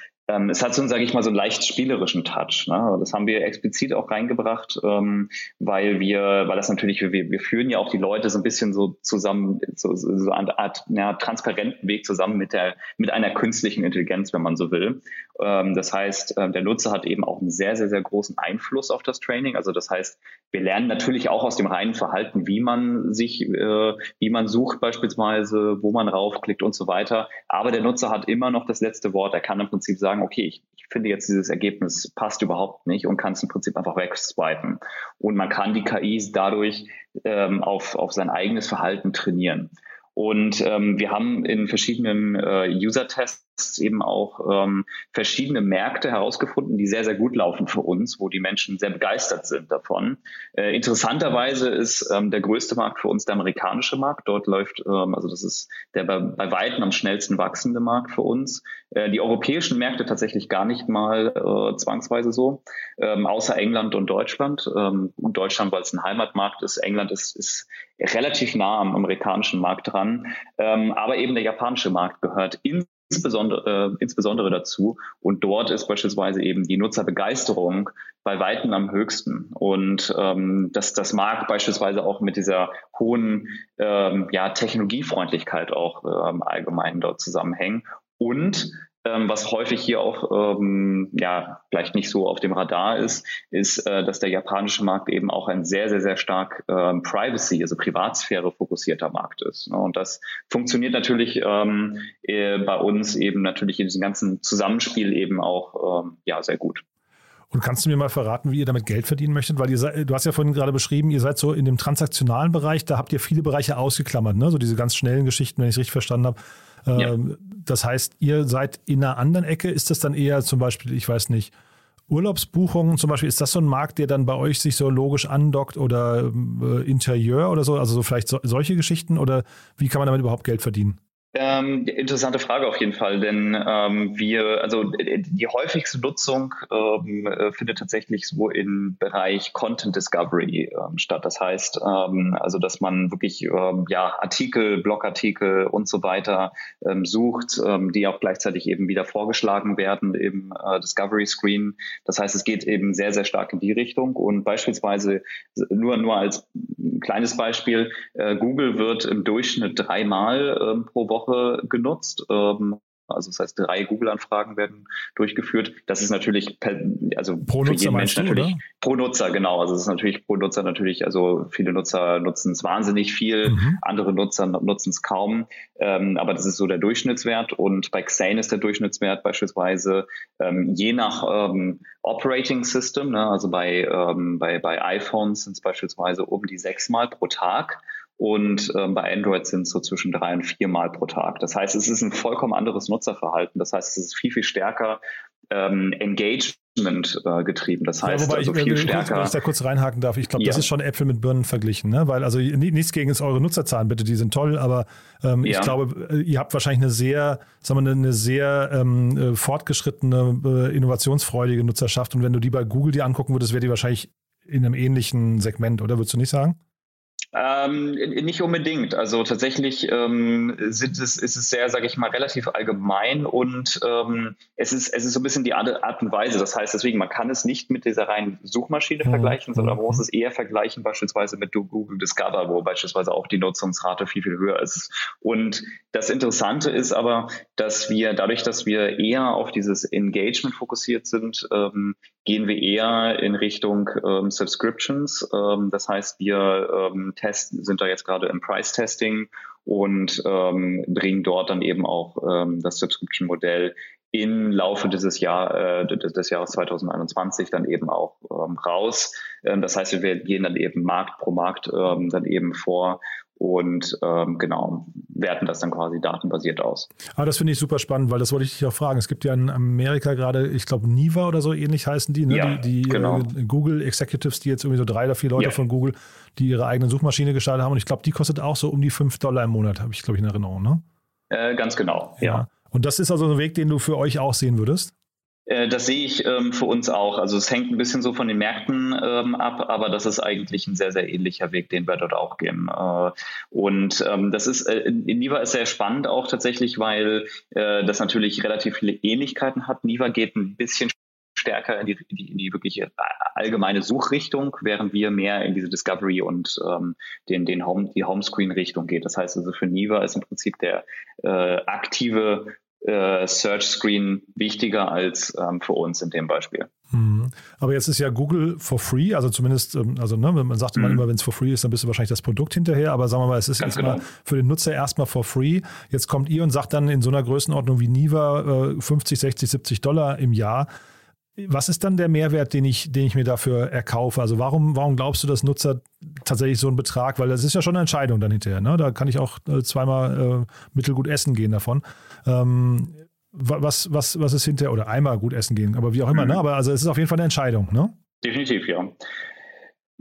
es hat so, sage ich mal, so einen leicht spielerischen Touch. Ne? Das haben wir explizit auch reingebracht, ähm, weil wir, weil das natürlich, wir, wir führen ja auch die Leute so ein bisschen so zusammen, so, so eine Art ja, transparenten Weg zusammen mit der, mit einer künstlichen Intelligenz, wenn man so will. Ähm, das heißt, äh, der Nutzer hat eben auch einen sehr, sehr, sehr großen Einfluss auf das Training. Also das heißt, wir lernen natürlich auch aus dem reinen Verhalten, wie man sich, äh, wie man sucht beispielsweise, wo man raufklickt und so weiter. Aber der Nutzer hat immer noch das letzte Wort. Er kann im Prinzip sagen, okay, ich, ich finde jetzt dieses Ergebnis passt überhaupt nicht und kann es im Prinzip einfach wegswipen. Und man kann die KIs dadurch ähm, auf, auf sein eigenes Verhalten trainieren. Und ähm, wir haben in verschiedenen äh, User-Tests eben auch ähm, verschiedene Märkte herausgefunden, die sehr, sehr gut laufen für uns, wo die Menschen sehr begeistert sind davon. Äh, interessanterweise ist ähm, der größte Markt für uns der amerikanische Markt. Dort läuft, ähm, also das ist der bei, bei Weitem am schnellsten wachsende Markt für uns. Äh, die europäischen Märkte tatsächlich gar nicht mal äh, zwangsweise so, ähm, außer England und Deutschland. Ähm, und Deutschland, weil es ein Heimatmarkt ist, England ist, ist relativ nah am amerikanischen Markt dran. Ähm, aber eben der japanische Markt gehört in insbesondere, äh, insbesondere dazu. Und dort ist beispielsweise eben die Nutzerbegeisterung bei Weitem am höchsten. Und ähm, das, das mag beispielsweise auch mit dieser hohen ähm, ja, Technologiefreundlichkeit auch ähm, allgemein dort zusammenhängen. Und ähm, was häufig hier auch ähm, ja vielleicht nicht so auf dem Radar ist, ist, äh, dass der japanische Markt eben auch ein sehr, sehr, sehr stark ähm, Privacy, also Privatsphäre fokussierter Markt ist. Ne? Und das funktioniert natürlich ähm, äh, bei uns eben natürlich in diesem ganzen Zusammenspiel eben auch ähm, ja sehr gut. Und kannst du mir mal verraten, wie ihr damit Geld verdienen möchtet? Weil ihr seid, du hast ja vorhin gerade beschrieben, ihr seid so in dem transaktionalen Bereich, da habt ihr viele Bereiche ausgeklammert, ne? So diese ganz schnellen Geschichten, wenn ich es richtig verstanden habe. Ja. Ähm, das heißt, ihr seid in einer anderen Ecke. Ist das dann eher zum Beispiel, ich weiß nicht, Urlaubsbuchungen zum Beispiel, ist das so ein Markt, der dann bei euch sich so logisch andockt oder äh, Interieur oder so? Also so vielleicht so, solche Geschichten oder wie kann man damit überhaupt Geld verdienen? Ähm, interessante Frage auf jeden Fall, denn ähm, wir, also die häufigste Nutzung ähm, äh, findet tatsächlich so im Bereich Content Discovery ähm, statt. Das heißt, ähm, also dass man wirklich ähm, ja Artikel, Blogartikel und so weiter sucht, die auch gleichzeitig eben wieder vorgeschlagen werden im äh, Discovery Screen. Das heißt, es geht eben sehr, sehr stark in die Richtung und beispielsweise nur nur als kleines Beispiel, äh, Google wird im Durchschnitt dreimal pro Woche Woche genutzt. Ähm, also das heißt, drei Google-Anfragen werden durchgeführt. Das ist natürlich per, also pro für jeden Menschen natürlich oder? pro Nutzer, genau. Also es ist natürlich pro Nutzer natürlich, also viele Nutzer nutzen es wahnsinnig viel, mhm. andere Nutzer nutzen es kaum. Ähm, aber das ist so der Durchschnittswert. Und bei Xane ist der Durchschnittswert beispielsweise ähm, je nach ähm, Operating System, ne, also bei, ähm, bei, bei iPhones sind es beispielsweise um die sechsmal pro Tag und ähm, bei Android sind es so zwischen drei und vier Mal pro Tag. Das heißt, es ist ein vollkommen anderes Nutzerverhalten. Das heißt, es ist viel, viel stärker ähm, Engagement äh, getrieben. Das heißt, ja, wobei also ich, viel kurz, stärker. Wenn ich da kurz reinhaken darf, ich glaube, ja. das ist schon Äpfel mit Birnen verglichen, ne? Weil also nichts gegen eure Nutzerzahlen, bitte, die sind toll, aber ähm, ja. ich glaube, äh, ihr habt wahrscheinlich eine sehr, sagen wir, eine sehr ähm, äh, fortgeschrittene, äh, innovationsfreudige Nutzerschaft. Und wenn du die bei Google dir angucken würdest, wäre die wahrscheinlich in einem ähnlichen Segment, oder würdest du nicht sagen? Ähm, nicht unbedingt. Also tatsächlich ähm, sind es, ist es sehr, sage ich mal, relativ allgemein und ähm, es ist es ist so ein bisschen die Art, und Weise. Das heißt deswegen, man kann es nicht mit dieser reinen Suchmaschine mhm. vergleichen, sondern man muss es eher vergleichen beispielsweise mit Google Discover, wo beispielsweise auch die Nutzungsrate viel viel höher ist. Und das Interessante ist aber, dass wir dadurch, dass wir eher auf dieses Engagement fokussiert sind, ähm, gehen wir eher in Richtung ähm, Subscriptions. Ähm, das heißt, wir ähm, testen, sind da jetzt gerade im Price-Testing und ähm, bringen dort dann eben auch ähm, das Subscription-Modell im Laufe dieses Jahr, äh, des Jahres 2021 dann eben auch ähm, raus. Ähm, das heißt, wir gehen dann eben Markt pro Markt ähm, dann eben vor und ähm, genau, werten das dann quasi datenbasiert aus. Aber das finde ich super spannend, weil das wollte ich dich auch fragen. Es gibt ja in Amerika gerade, ich glaube, Niva oder so ähnlich heißen die, ne? Ja, die, die genau. äh, Google Executives, die jetzt irgendwie so drei oder vier Leute Ja. von Google, die ihre eigene Suchmaschine gestartet haben. Und ich glaube, die kostet auch so um die 5 Dollar im Monat, habe ich, glaube ich, in Erinnerung. Ne? Äh, ganz genau, ja. Und das ist also ein Weg, den du für euch auch sehen würdest? Äh, Das sehe ich ähm, für uns auch. Also es hängt ein bisschen so von den Märkten ähm, ab, aber das ist eigentlich ein sehr, sehr ähnlicher Weg, den wir dort auch gehen. Äh, und ähm, das ist, äh, Niva ist sehr spannend auch tatsächlich, weil das natürlich relativ viele Ähnlichkeiten hat. Niva geht ein bisschen stärker in die, in die, in wirkliche allgemeine Suchrichtung, während wir mehr in diese Discovery und ähm, den, den Home, die Homescreen-Richtung geht. Das heißt also für Niva ist im Prinzip der äh, aktive äh, Search Screen wichtiger als ähm, für uns in dem Beispiel. Mhm. Aber jetzt ist ja Google for free, also zumindest, ähm, also ne, man sagt immer, Mhm. immer wenn es for free ist, dann bist du wahrscheinlich das Produkt hinterher, aber sagen wir mal, es ist erstmal genau. für den Nutzer erstmal for free. Jetzt kommt ihr und sagt dann in so einer Größenordnung wie Niva äh, 50, 60, 70 Dollar im Jahr. Was ist dann der Mehrwert, den ich, den ich mir dafür erkaufe? Also warum, warum glaubst du, dass Nutzer tatsächlich so einen Betrag, weil das ist ja schon eine Entscheidung dann hinterher, ne? Da kann ich auch äh, zweimal äh, mittelgut essen gehen davon. Ähm, wa- was, was, was ist hinterher, oder einmal gut essen gehen, aber wie auch immer, Mhm. ne? Aber also es ist auf jeden Fall eine Entscheidung, ne? Definitiv, ja.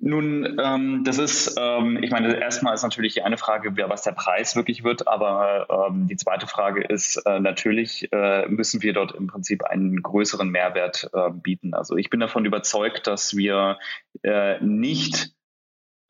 Nun, ähm, das ist, ähm, ich meine, erstmal ist natürlich die eine Frage, was der Preis wirklich wird, aber ähm, die zweite Frage ist, äh, natürlich äh, müssen wir dort im Prinzip einen größeren Mehrwert äh, bieten. Also ich bin davon überzeugt, dass wir äh, nicht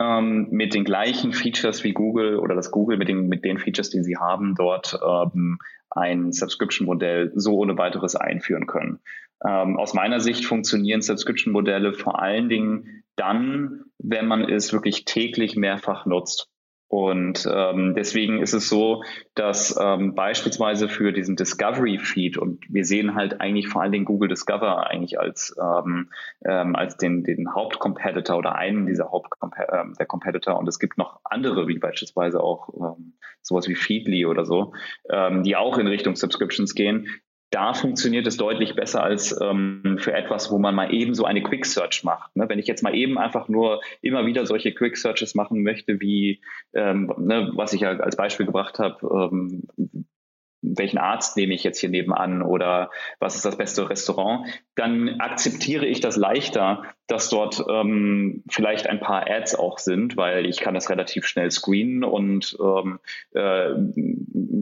ähm, mit den gleichen Features wie Google oder das Google mit den, mit den Features, die sie haben, dort ähm, ein Subscription-Modell so ohne weiteres einführen können. Ähm, aus meiner Sicht funktionieren Subscription-Modelle vor allen Dingen dann, wenn man es wirklich täglich mehrfach nutzt. Und ähm, deswegen ist es so, dass ähm, beispielsweise für diesen Discovery-Feed und wir sehen halt eigentlich vor allen Dingen Google Discover eigentlich als, ähm, ähm, als den, den Hauptcompetitor oder einen dieser Hauptcompetitor ähm, der Competitor. Und es gibt noch andere, wie beispielsweise auch ähm, sowas wie Feedly oder so, ähm, die auch in Richtung Subscriptions gehen, da funktioniert es deutlich besser als ähm, für etwas, wo man mal eben so eine Quick Search macht. Ne? Wenn ich jetzt mal eben einfach nur immer wieder solche Quick Searches machen möchte, wie ähm, ne, was ich ja als Beispiel gebracht habe, ähm, welchen Arzt nehme ich jetzt hier nebenan oder was ist das beste Restaurant, dann akzeptiere ich das leichter, dass dort ähm, vielleicht ein paar Ads auch sind, weil ich kann das relativ schnell screenen und ähm, äh,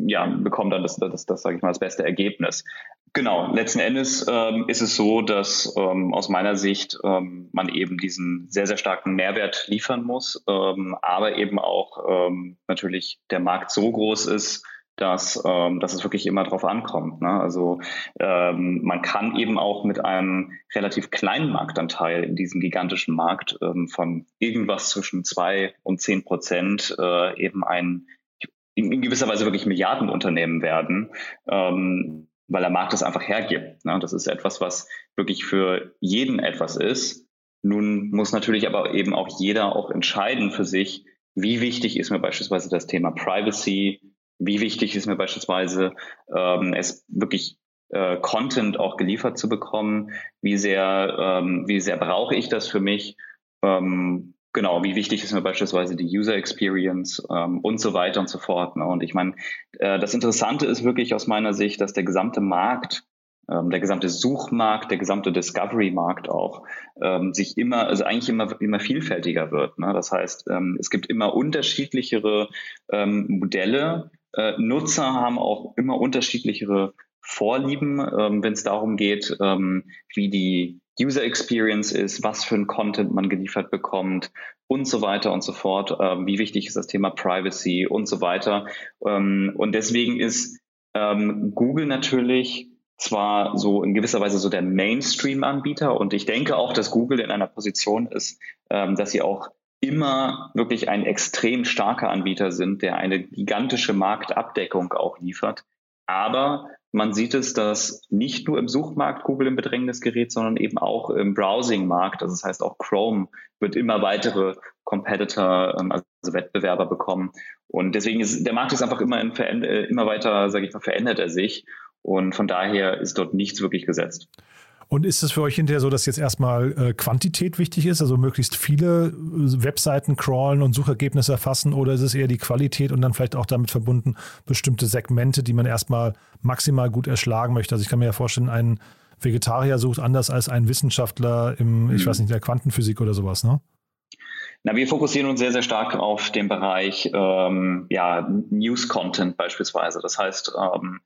ja, bekomme dann das, das, das sage ich mal, das beste Ergebnis. Genau, letzten Endes ähm, ist es so, dass ähm, aus meiner Sicht ähm, man eben diesen sehr, sehr starken Mehrwert liefern muss, ähm, aber eben auch ähm, natürlich der Markt so groß ist, dass, ähm, dass es wirklich immer drauf ankommt. Ne? Also ähm, man kann eben auch mit einem relativ kleinen Marktanteil in diesem gigantischen Markt ähm, von irgendwas zwischen zwei und zehn Prozent äh, eben ein in, gewisser Weise wirklich Milliardenunternehmen werden, ähm, weil der Markt es einfach hergibt. Ne? Das ist etwas, was wirklich für jeden etwas ist. Nun muss natürlich aber eben auch jeder auch entscheiden für sich, wie wichtig ist mir beispielsweise das Thema Privacy, wie wichtig ist mir beispielsweise, ähm, es wirklich äh, Content auch geliefert zu bekommen, wie sehr, ähm, wie sehr brauche ich das für mich, ähm, genau, wie wichtig ist mir beispielsweise die User Experience ähm, und so weiter und so fort. Ne? Und ich meine, äh, das Interessante ist wirklich aus meiner Sicht, dass der gesamte Markt ähm, der gesamte Suchmarkt, der gesamte Discovery-Markt auch, ähm, sich immer, also eigentlich immer, immer vielfältiger wird. Ne? Das heißt, ähm, es gibt immer unterschiedlichere ähm, Modelle. Äh, Nutzer haben auch immer unterschiedlichere Vorlieben, ähm, wenn es darum geht, ähm, wie die User Experience ist, was für ein Content man geliefert bekommt und so weiter und so fort. Ähm, wie wichtig ist das Thema Privacy und so weiter. Ähm, und deswegen ist ähm, Google natürlich zwar so in gewisser Weise so der Mainstream-Anbieter und ich denke auch, dass Google in einer Position ist, ähm, dass sie auch immer wirklich ein extrem starker Anbieter sind, der eine gigantische Marktabdeckung auch liefert. Aber man sieht es, dass nicht nur im Suchmarkt Google im Bedrängnis gerät, sondern eben auch im Browsing-Markt. Also das heißt auch Chrome wird immer weitere Competitor, ähm, also Wettbewerber bekommen. Und deswegen ist der Markt ist einfach immer, in, immer weiter, sage ich mal, verändert er sich. Und von daher ist dort nichts wirklich gesetzt. Und ist es für euch hinterher so, dass jetzt erstmal äh, Quantität wichtig ist, also möglichst viele äh, Webseiten crawlen und Suchergebnisse erfassen, oder ist es eher die Qualität und dann vielleicht auch damit verbunden bestimmte Segmente, die man erstmal maximal gut erschlagen möchte? Also ich kann mir ja vorstellen, ein Vegetarier sucht anders als ein Wissenschaftler im, mhm. ich weiß nicht, der Quantenphysik oder sowas, ne? Na, wir fokussieren uns sehr, sehr stark auf den Bereich ähm, ja, News-Content beispielsweise. Das heißt, ähm,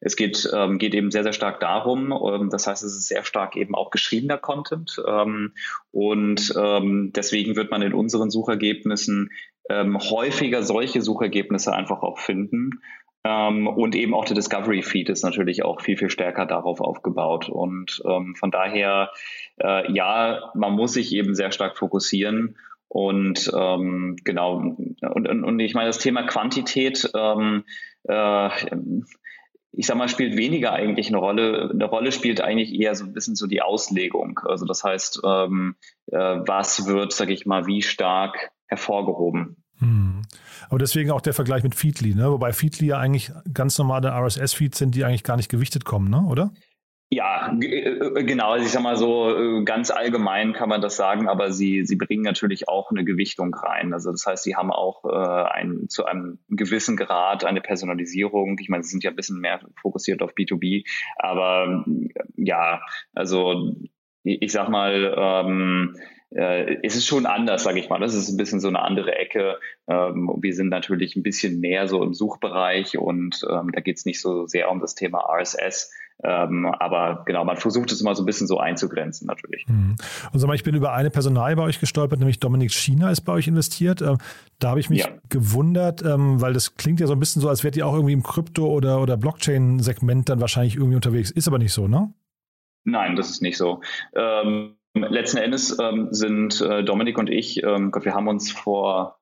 es geht, ähm, geht eben sehr, sehr stark darum, ähm, das heißt, es ist sehr stark eben auch geschriebener Content ähm, und ähm, deswegen wird man in unseren Suchergebnissen ähm, häufiger solche Suchergebnisse einfach auch finden. Ähm, und eben auch der Discovery Feed ist natürlich auch viel, viel stärker darauf aufgebaut. Und von daher, äh, ja, man muss sich eben sehr stark fokussieren. Und genau, und, und, und ich meine, das Thema Quantität, äh, ich sag mal, spielt weniger eigentlich eine Rolle. Eine Rolle spielt eigentlich eher so ein bisschen so die Auslegung. Also das heißt, ähm, äh, was wird, sage ich mal, wie stark hervorgehoben. Hm. Aber deswegen auch der Vergleich mit Feedly, ne? wobei Feedly ja eigentlich ganz normale RSS-Feeds sind, die eigentlich gar nicht gewichtet kommen, ne? oder? Ja, äh, äh, genau. Also ich sag mal so, äh, ganz allgemein kann man das sagen, aber sie, sie bringen natürlich auch eine Gewichtung rein. Also das heißt, sie haben auch äh, ein, zu einem gewissen Grad eine Personalisierung. Ich meine, sie sind ja ein bisschen mehr fokussiert auf B2B, aber ja, also ich sag mal, ähm, äh, es ist schon anders, sage ich mal. Das ist ein bisschen so eine andere Ecke. Ähm, wir sind natürlich ein bisschen mehr so im Suchbereich und ähm, da geht es nicht so sehr um das Thema RSS. Ähm, aber genau, man versucht es immer so ein bisschen so einzugrenzen natürlich. Mhm. Und sag mal, ich bin über eine Personal bei euch gestolpert, nämlich Dominik China ist bei euch investiert. Ähm, da habe ich mich ja. gewundert, ähm, weil das klingt ja so ein bisschen so, als wärt ihr auch irgendwie im Krypto- oder, oder Blockchain-Segment dann wahrscheinlich irgendwie unterwegs. Ist aber nicht so, ne? Nein, das ist nicht so. Ähm, letzten Endes ähm, sind äh, Dominik und ich, ähm, Gott, wir haben uns vor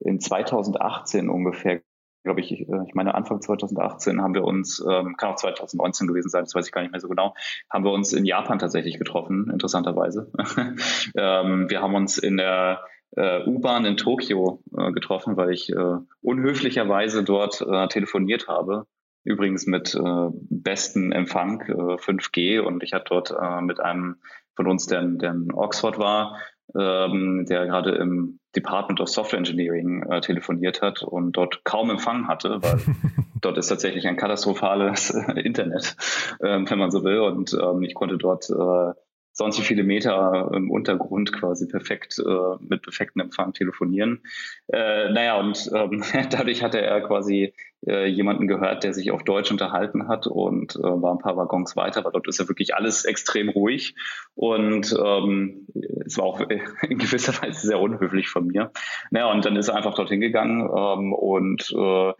in 2018 ungefähr glaube ich, äh, ich meine Anfang 2018 haben wir uns, ähm, kann auch 2019 gewesen sein, das weiß ich gar nicht mehr so genau, haben wir uns in Japan tatsächlich getroffen, interessanterweise. ähm, wir haben uns in der äh, U-Bahn in Tokio äh, getroffen, weil ich äh, unhöflicherweise dort äh, telefoniert habe. Übrigens mit äh, besten Empfang äh, 5G und ich hatte dort äh, mit einem von uns, der, der in Oxford war, ähm, der gerade im Department of Software Engineering äh, telefoniert hat und dort kaum Empfang hatte, weil dort ist tatsächlich ein katastrophales Internet, ähm, wenn man so will. Und ähm, ich konnte dort äh, sonst wie viele Meter im Untergrund quasi perfekt äh, mit perfektem Empfang telefonieren. Äh, naja, und ähm, dadurch hatte er quasi äh, jemanden gehört, der sich auf Deutsch unterhalten hat und äh, war ein paar Waggons weiter, weil dort ist ja wirklich alles extrem ruhig und ähm, es war auch in gewisser Weise sehr unhöflich von mir. Naja, und dann ist er einfach dorthin gegangen ähm, und äh,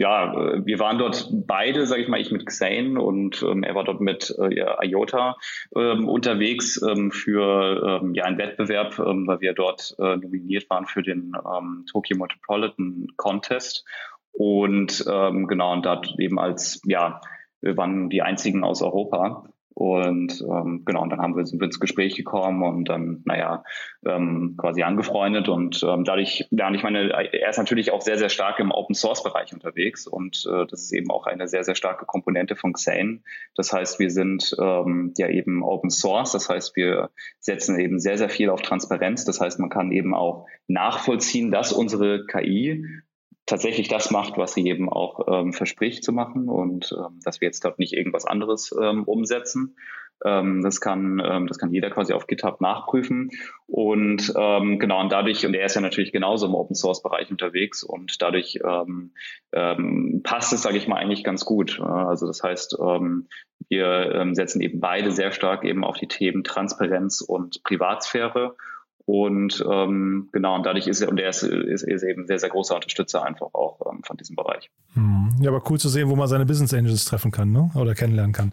ja, äh, wir waren dort beide, sage ich mal, ich mit Xane und ähm, er war dort mit äh, IOTA ähm, unterwegs ähm, für ähm, ja einen Wettbewerb, ähm, weil wir dort äh, nominiert waren für den ähm, Tokyo Metropolitan Contest. Und genau und da eben als ja wir waren die einzigen aus Europa und ähm, genau, und dann haben wir, sind ins Gespräch gekommen und dann, naja, ähm, quasi angefreundet. Und ähm, dadurch, und ich meine, er ist natürlich auch sehr, sehr stark im Open Source Bereich unterwegs und äh, das ist eben auch eine sehr, sehr starke Komponente von Xane. Das heißt, wir sind ähm, ja eben Open Source, das heißt, wir setzen eben sehr, sehr viel auf Transparenz. Das heißt, man kann eben auch nachvollziehen, dass unsere KI tatsächlich das macht, was sie eben auch ähm, verspricht zu machen und ähm, dass wir jetzt dort nicht irgendwas anderes ähm, umsetzen. Ähm, das kann ähm, das kann jeder quasi auf GitHub nachprüfen und ähm, genau und dadurch und er ist ja natürlich genauso im Open Source Bereich unterwegs und dadurch passt es, sage ich mal, eigentlich ganz gut. Also das heißt, wir setzen eben beide sehr stark eben auf die Themen Transparenz und Privatsphäre und ähm, genau, und dadurch ist er, und er ist, ist, ist eben sehr, sehr großer Unterstützer einfach auch ähm, von diesem Bereich. Hm. Ja, aber cool zu sehen, wo man seine Business Angels treffen kann, ne? Oder kennenlernen kann.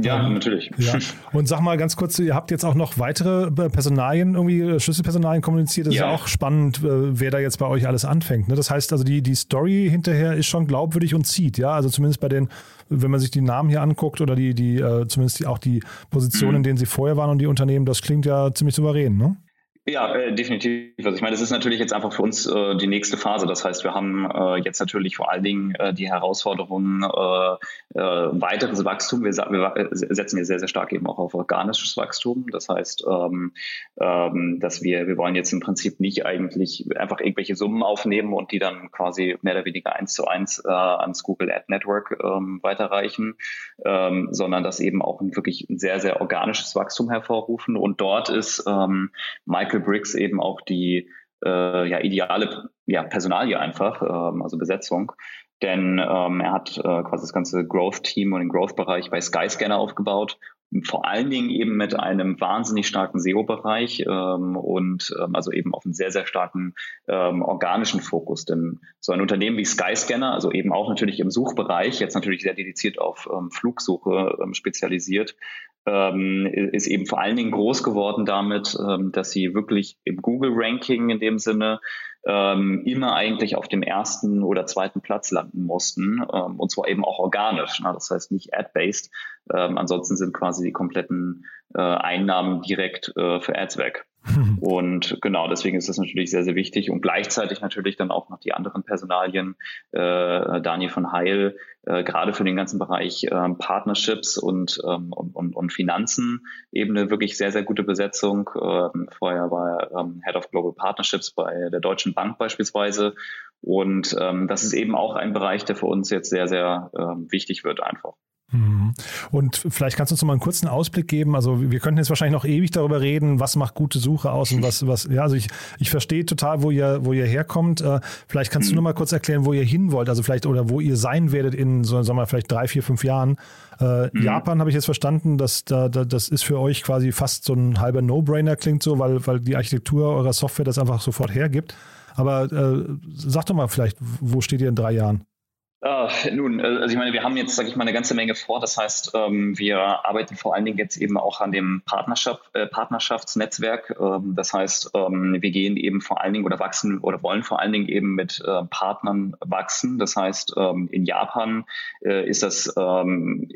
Ja, ähm, natürlich. Ja. Und sag mal ganz kurz, ihr habt jetzt auch noch weitere äh, Personalien, irgendwie äh, Schlüsselpersonalien kommuniziert. Das ja. ist ja auch spannend, äh, wer da jetzt bei euch alles anfängt. Ne? Das heißt also, die, die Story hinterher ist schon glaubwürdig und zieht, ja. Also zumindest bei den, wenn man sich die Namen hier anguckt oder die, die, zumindest die, auch die Positionen, mhm. in denen sie vorher waren und die Unternehmen, das klingt ja ziemlich souverän, ne? Ja, äh, definitiv. Also ich meine, das ist natürlich jetzt einfach für uns äh, die nächste Phase. Das heißt, wir haben äh, jetzt natürlich vor allen Dingen äh, die Herausforderungen äh, äh, weiteres Wachstum. Wir, wir, setzen hier sehr, sehr stark eben auch auf organisches Wachstum. Das heißt, ähm, ähm, dass wir, wir wollen jetzt im Prinzip nicht eigentlich einfach irgendwelche Summen aufnehmen und die dann quasi mehr oder weniger eins zu eins ans Google Ad Network ähm, weiterreichen, ähm, sondern das eben auch ein, wirklich ein sehr, sehr organisches Wachstum hervorrufen. Und dort ist ähm, Michael Briggs eben auch die äh, ja, ideale ja, Personalie einfach, ähm, also Besetzung. Denn ähm, er hat äh, quasi das ganze Growth-Team und den Growth-Bereich bei Skyscanner aufgebaut vor allen Dingen eben mit einem wahnsinnig starken SEO-Bereich ähm, und ähm, also eben auf einen sehr, sehr starken ähm, organischen Fokus. Denn so ein Unternehmen wie Skyscanner, also eben auch natürlich im Suchbereich, jetzt natürlich sehr dediziert auf ähm, Flugsuche ähm, spezialisiert, ähm, ist eben vor allen Dingen groß geworden damit, ähm, dass sie wirklich im Google-Ranking in dem Sinne ähm, immer eigentlich auf dem ersten oder zweiten Platz landen mussten. Ähm, und zwar eben auch organisch. Ne? Das heißt nicht ad-based. Ähm, ansonsten sind quasi die kompletten äh, Einnahmen direkt äh, für Ads weg. Und genau, deswegen ist das natürlich sehr, sehr wichtig und gleichzeitig natürlich dann auch noch die anderen Personalien, äh, Daniel von Heil, äh, gerade für den ganzen Bereich äh, Partnerships und, ähm, und, und, und Finanzen eben eine wirklich sehr, sehr gute Besetzung. Ähm, vorher war er ähm, Head of Global Partnerships bei der Deutschen Bank beispielsweise. Und ähm, das ist eben auch ein Bereich, der für uns jetzt sehr, sehr ähm, wichtig wird einfach. Mhm. Und vielleicht kannst du uns noch mal einen kurzen Ausblick geben. Also wir könnten jetzt wahrscheinlich noch ewig darüber reden, was macht gute Suche aus und was, was, ja, also ich, ich verstehe total, wo ihr, wo ihr herkommt. Äh, vielleicht kannst du mhm. noch mal kurz erklären, wo ihr hin wollt, also vielleicht oder wo ihr sein werdet in, so, sagen wir, vielleicht drei, vier, fünf Jahren. Äh, mhm. Japan habe ich jetzt verstanden, dass da, da, das ist für euch quasi fast so ein halber No-Brainer klingt so, weil, weil die Architektur eurer Software das einfach sofort hergibt. Aber äh, sag doch mal vielleicht, wo steht ihr in drei Jahren? Uh, nun, äh, also ich meine, wir haben jetzt, sage ich mal, eine ganze Menge vor. Das heißt, ähm, wir arbeiten vor allen Dingen jetzt eben auch an dem Partnerschaft, äh, Partnerschaftsnetzwerk. Ähm, das heißt, ähm, wir gehen eben vor allen Dingen oder wachsen oder wollen vor allen Dingen eben mit äh, Partnern wachsen. Das heißt, ähm, in Japan äh, ist das ähm,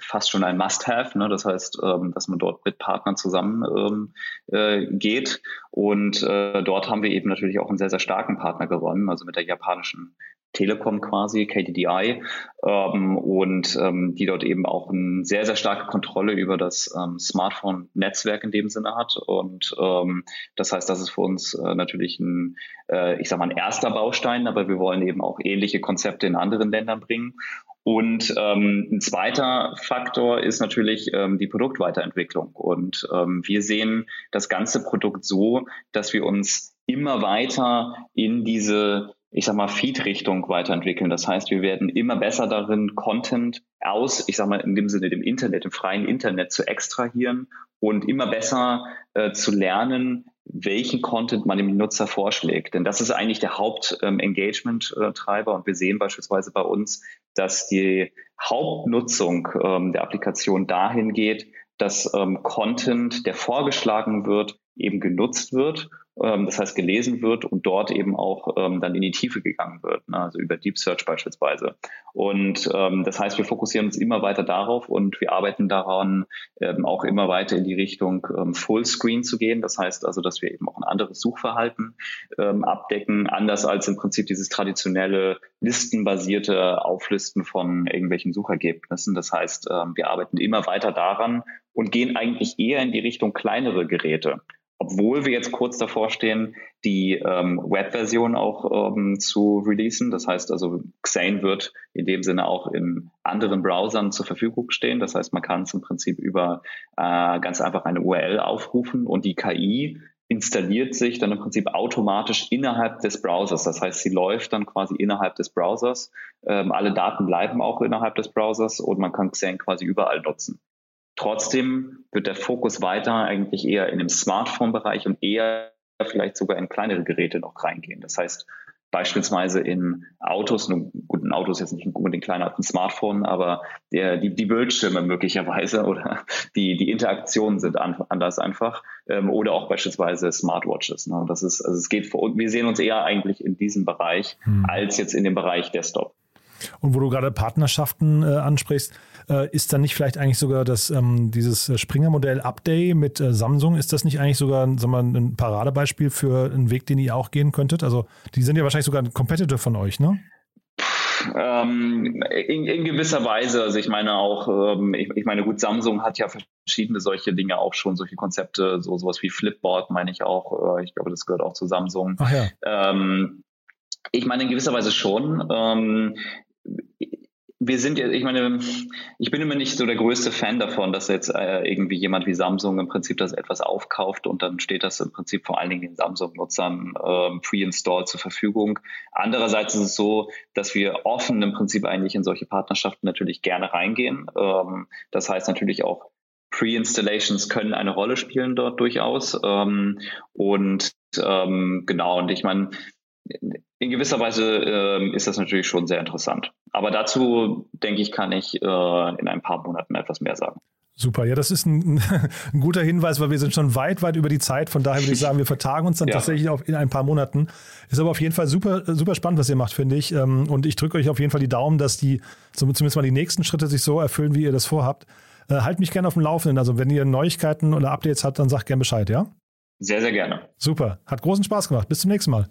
fast schon ein Must-Have. Ne? Das heißt, ähm, dass man dort mit Partnern zusammen äh, geht. Und dort haben wir eben natürlich auch einen sehr, sehr starken Partner gewonnen, also mit der japanischen Telekom quasi, KDDI, ähm, und ähm, die dort eben auch eine sehr, sehr starke Kontrolle über das ähm, Smartphone-Netzwerk in dem Sinne hat. Und ähm, das heißt, das ist für uns äh, natürlich ein, äh, ich sag mal, ein erster Baustein, aber wir wollen eben auch ähnliche Konzepte in anderen Ländern bringen. Und ähm, ein zweiter Faktor ist natürlich ähm, die Produktweiterentwicklung. Und ähm, wir sehen das ganze Produkt so, dass wir uns immer weiter in diese ich sag mal, Feed-Richtung weiterentwickeln. Das heißt, wir werden immer besser darin, Content aus, ich sag mal, in dem Sinne dem Internet, im freien Internet zu extrahieren und immer besser äh, zu lernen, welchen Content man dem Nutzer vorschlägt. Denn das ist eigentlich der Haupt-Engagement-Treiber. Ähm, und wir sehen beispielsweise bei uns, dass die Hauptnutzung ähm, der Applikation dahin geht, dass ähm, Content, der vorgeschlagen wird, eben genutzt wird das heißt gelesen wird und dort eben auch ähm, dann in die Tiefe gegangen wird, ne? also über Deep Search beispielsweise. Und ähm, das heißt, wir fokussieren uns immer weiter darauf und wir arbeiten daran, ähm, auch immer weiter in die Richtung ähm, Fullscreen zu gehen. Das heißt also, dass wir eben auch ein anderes Suchverhalten ähm, abdecken, anders als im Prinzip dieses traditionelle listenbasierte Auflisten von irgendwelchen Suchergebnissen. Das heißt, ähm, wir arbeiten immer weiter daran und gehen eigentlich eher in die Richtung kleinere Geräte obwohl wir jetzt kurz davor stehen, die ähm, Web-Version auch ähm, zu releasen. Das heißt also, Xane wird in dem Sinne auch in anderen Browsern zur Verfügung stehen. Das heißt, man kann es im Prinzip über äh, ganz einfach eine URL aufrufen und die KI installiert sich dann im Prinzip automatisch innerhalb des Browsers. Das heißt, sie läuft dann quasi innerhalb des Browsers. Ähm, alle Daten bleiben auch innerhalb des Browsers und man kann Xane quasi überall nutzen. Trotzdem wird der Fokus weiter eigentlich eher in dem Smartphone-Bereich und eher vielleicht sogar in kleinere Geräte noch reingehen. Das heißt, beispielsweise in Autos, nun, gut, ein Auto ist jetzt nicht unbedingt kleiner als ein Smartphone, aber der, die, die Bildschirme möglicherweise oder die, die Interaktionen sind an, anders einfach ähm, oder auch beispielsweise Smartwatches. Ne? Das ist, also es geht für, wir sehen uns eher eigentlich in diesem Bereich hm. als jetzt in dem Bereich Desktop. Und wo du gerade Partnerschaften äh, ansprichst, äh, ist dann nicht vielleicht eigentlich sogar das, ähm, dieses Springer-Modell Upday mit äh, Samsung, ist das nicht eigentlich sogar sagen wir, ein Paradebeispiel für einen Weg, den ihr auch gehen könntet? Also die sind ja wahrscheinlich sogar ein Competitor von euch, ne? Ähm, in, in, gewisser Weise. Also ich meine auch, ähm, ich, ich, meine, gut, Samsung hat ja verschiedene solche Dinge auch schon, solche Konzepte, so sowas wie Flipboard meine ich auch. Äh, ich glaube, das gehört auch zu Samsung. Ach ja. Ähm, ich meine in gewisser Weise schon. Ähm, wir sind ja, ich meine, ich bin immer nicht so der größte Fan davon, dass jetzt äh, irgendwie jemand wie Samsung im Prinzip das etwas aufkauft und dann steht das im Prinzip vor allen Dingen den Samsung-Nutzern äh, pre-installed zur Verfügung. Andererseits ist es so, dass wir offen im Prinzip eigentlich in solche Partnerschaften natürlich gerne reingehen. Ähm, das heißt natürlich auch Pre-Installations können eine Rolle spielen dort durchaus. Ähm, und ähm, genau, und ich meine, in gewisser Weise äh, ist das natürlich schon sehr interessant. Aber dazu, denke ich, kann ich äh, in ein paar Monaten etwas mehr sagen. Super, ja, das ist ein, ein, guter Hinweis, weil wir sind schon weit, weit über die Zeit. Von daher würde ich sagen, wir vertagen uns dann ja. tatsächlich auf, in ein paar Monaten. Ist aber auf jeden Fall super, super spannend, was ihr macht, finde ich. Ähm, und ich drücke euch auf jeden Fall die Daumen, dass die zumindest mal die nächsten Schritte sich so erfüllen, wie ihr das vorhabt. Äh, halt mich gerne auf dem Laufenden. Also wenn ihr Neuigkeiten oder Updates habt, dann sagt gerne Bescheid, ja? Sehr, sehr gerne. Super, hat großen Spaß gemacht. Bis zum nächsten Mal.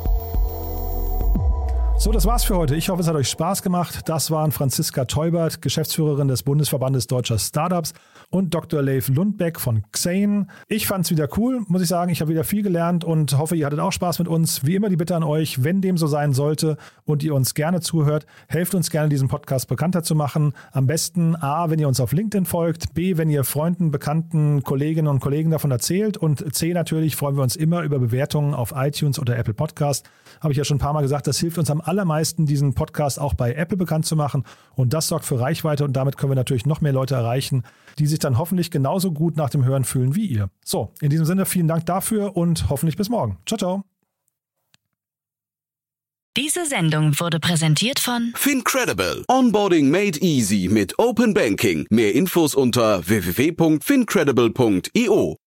So, das war's für heute. Ich hoffe, es hat euch Spaß gemacht. Das waren Franziska Teubert, Geschäftsführerin des Bundesverbandes Deutscher Startups und Dr. Leif Lundbeck von Xane. Ich fand's wieder cool, muss ich sagen. Ich habe wieder viel gelernt und hoffe, ihr hattet auch Spaß mit uns. Wie immer die Bitte an euch, wenn dem so sein sollte und ihr uns gerne zuhört, helft uns gerne, diesen Podcast bekannter zu machen. Am besten A, wenn ihr uns auf LinkedIn folgt, B, wenn ihr Freunden, Bekannten, Kolleginnen und Kollegen davon erzählt und C, natürlich freuen wir uns immer über Bewertungen auf iTunes oder Apple Podcast. Habe ich ja schon ein paar Mal gesagt, das hilft uns am allermeisten, diesen Podcast auch bei Apple bekannt zu machen und das sorgt für Reichweite und damit können wir natürlich noch mehr Leute erreichen, die sich dann hoffentlich genauso gut nach dem Hören fühlen wie ihr. So, in diesem Sinne vielen Dank dafür und hoffentlich bis morgen. Ciao, ciao. Diese Sendung wurde präsentiert von Fincredible. Onboarding made easy mit Open Banking. Mehr Infos unter www.fincredible.io.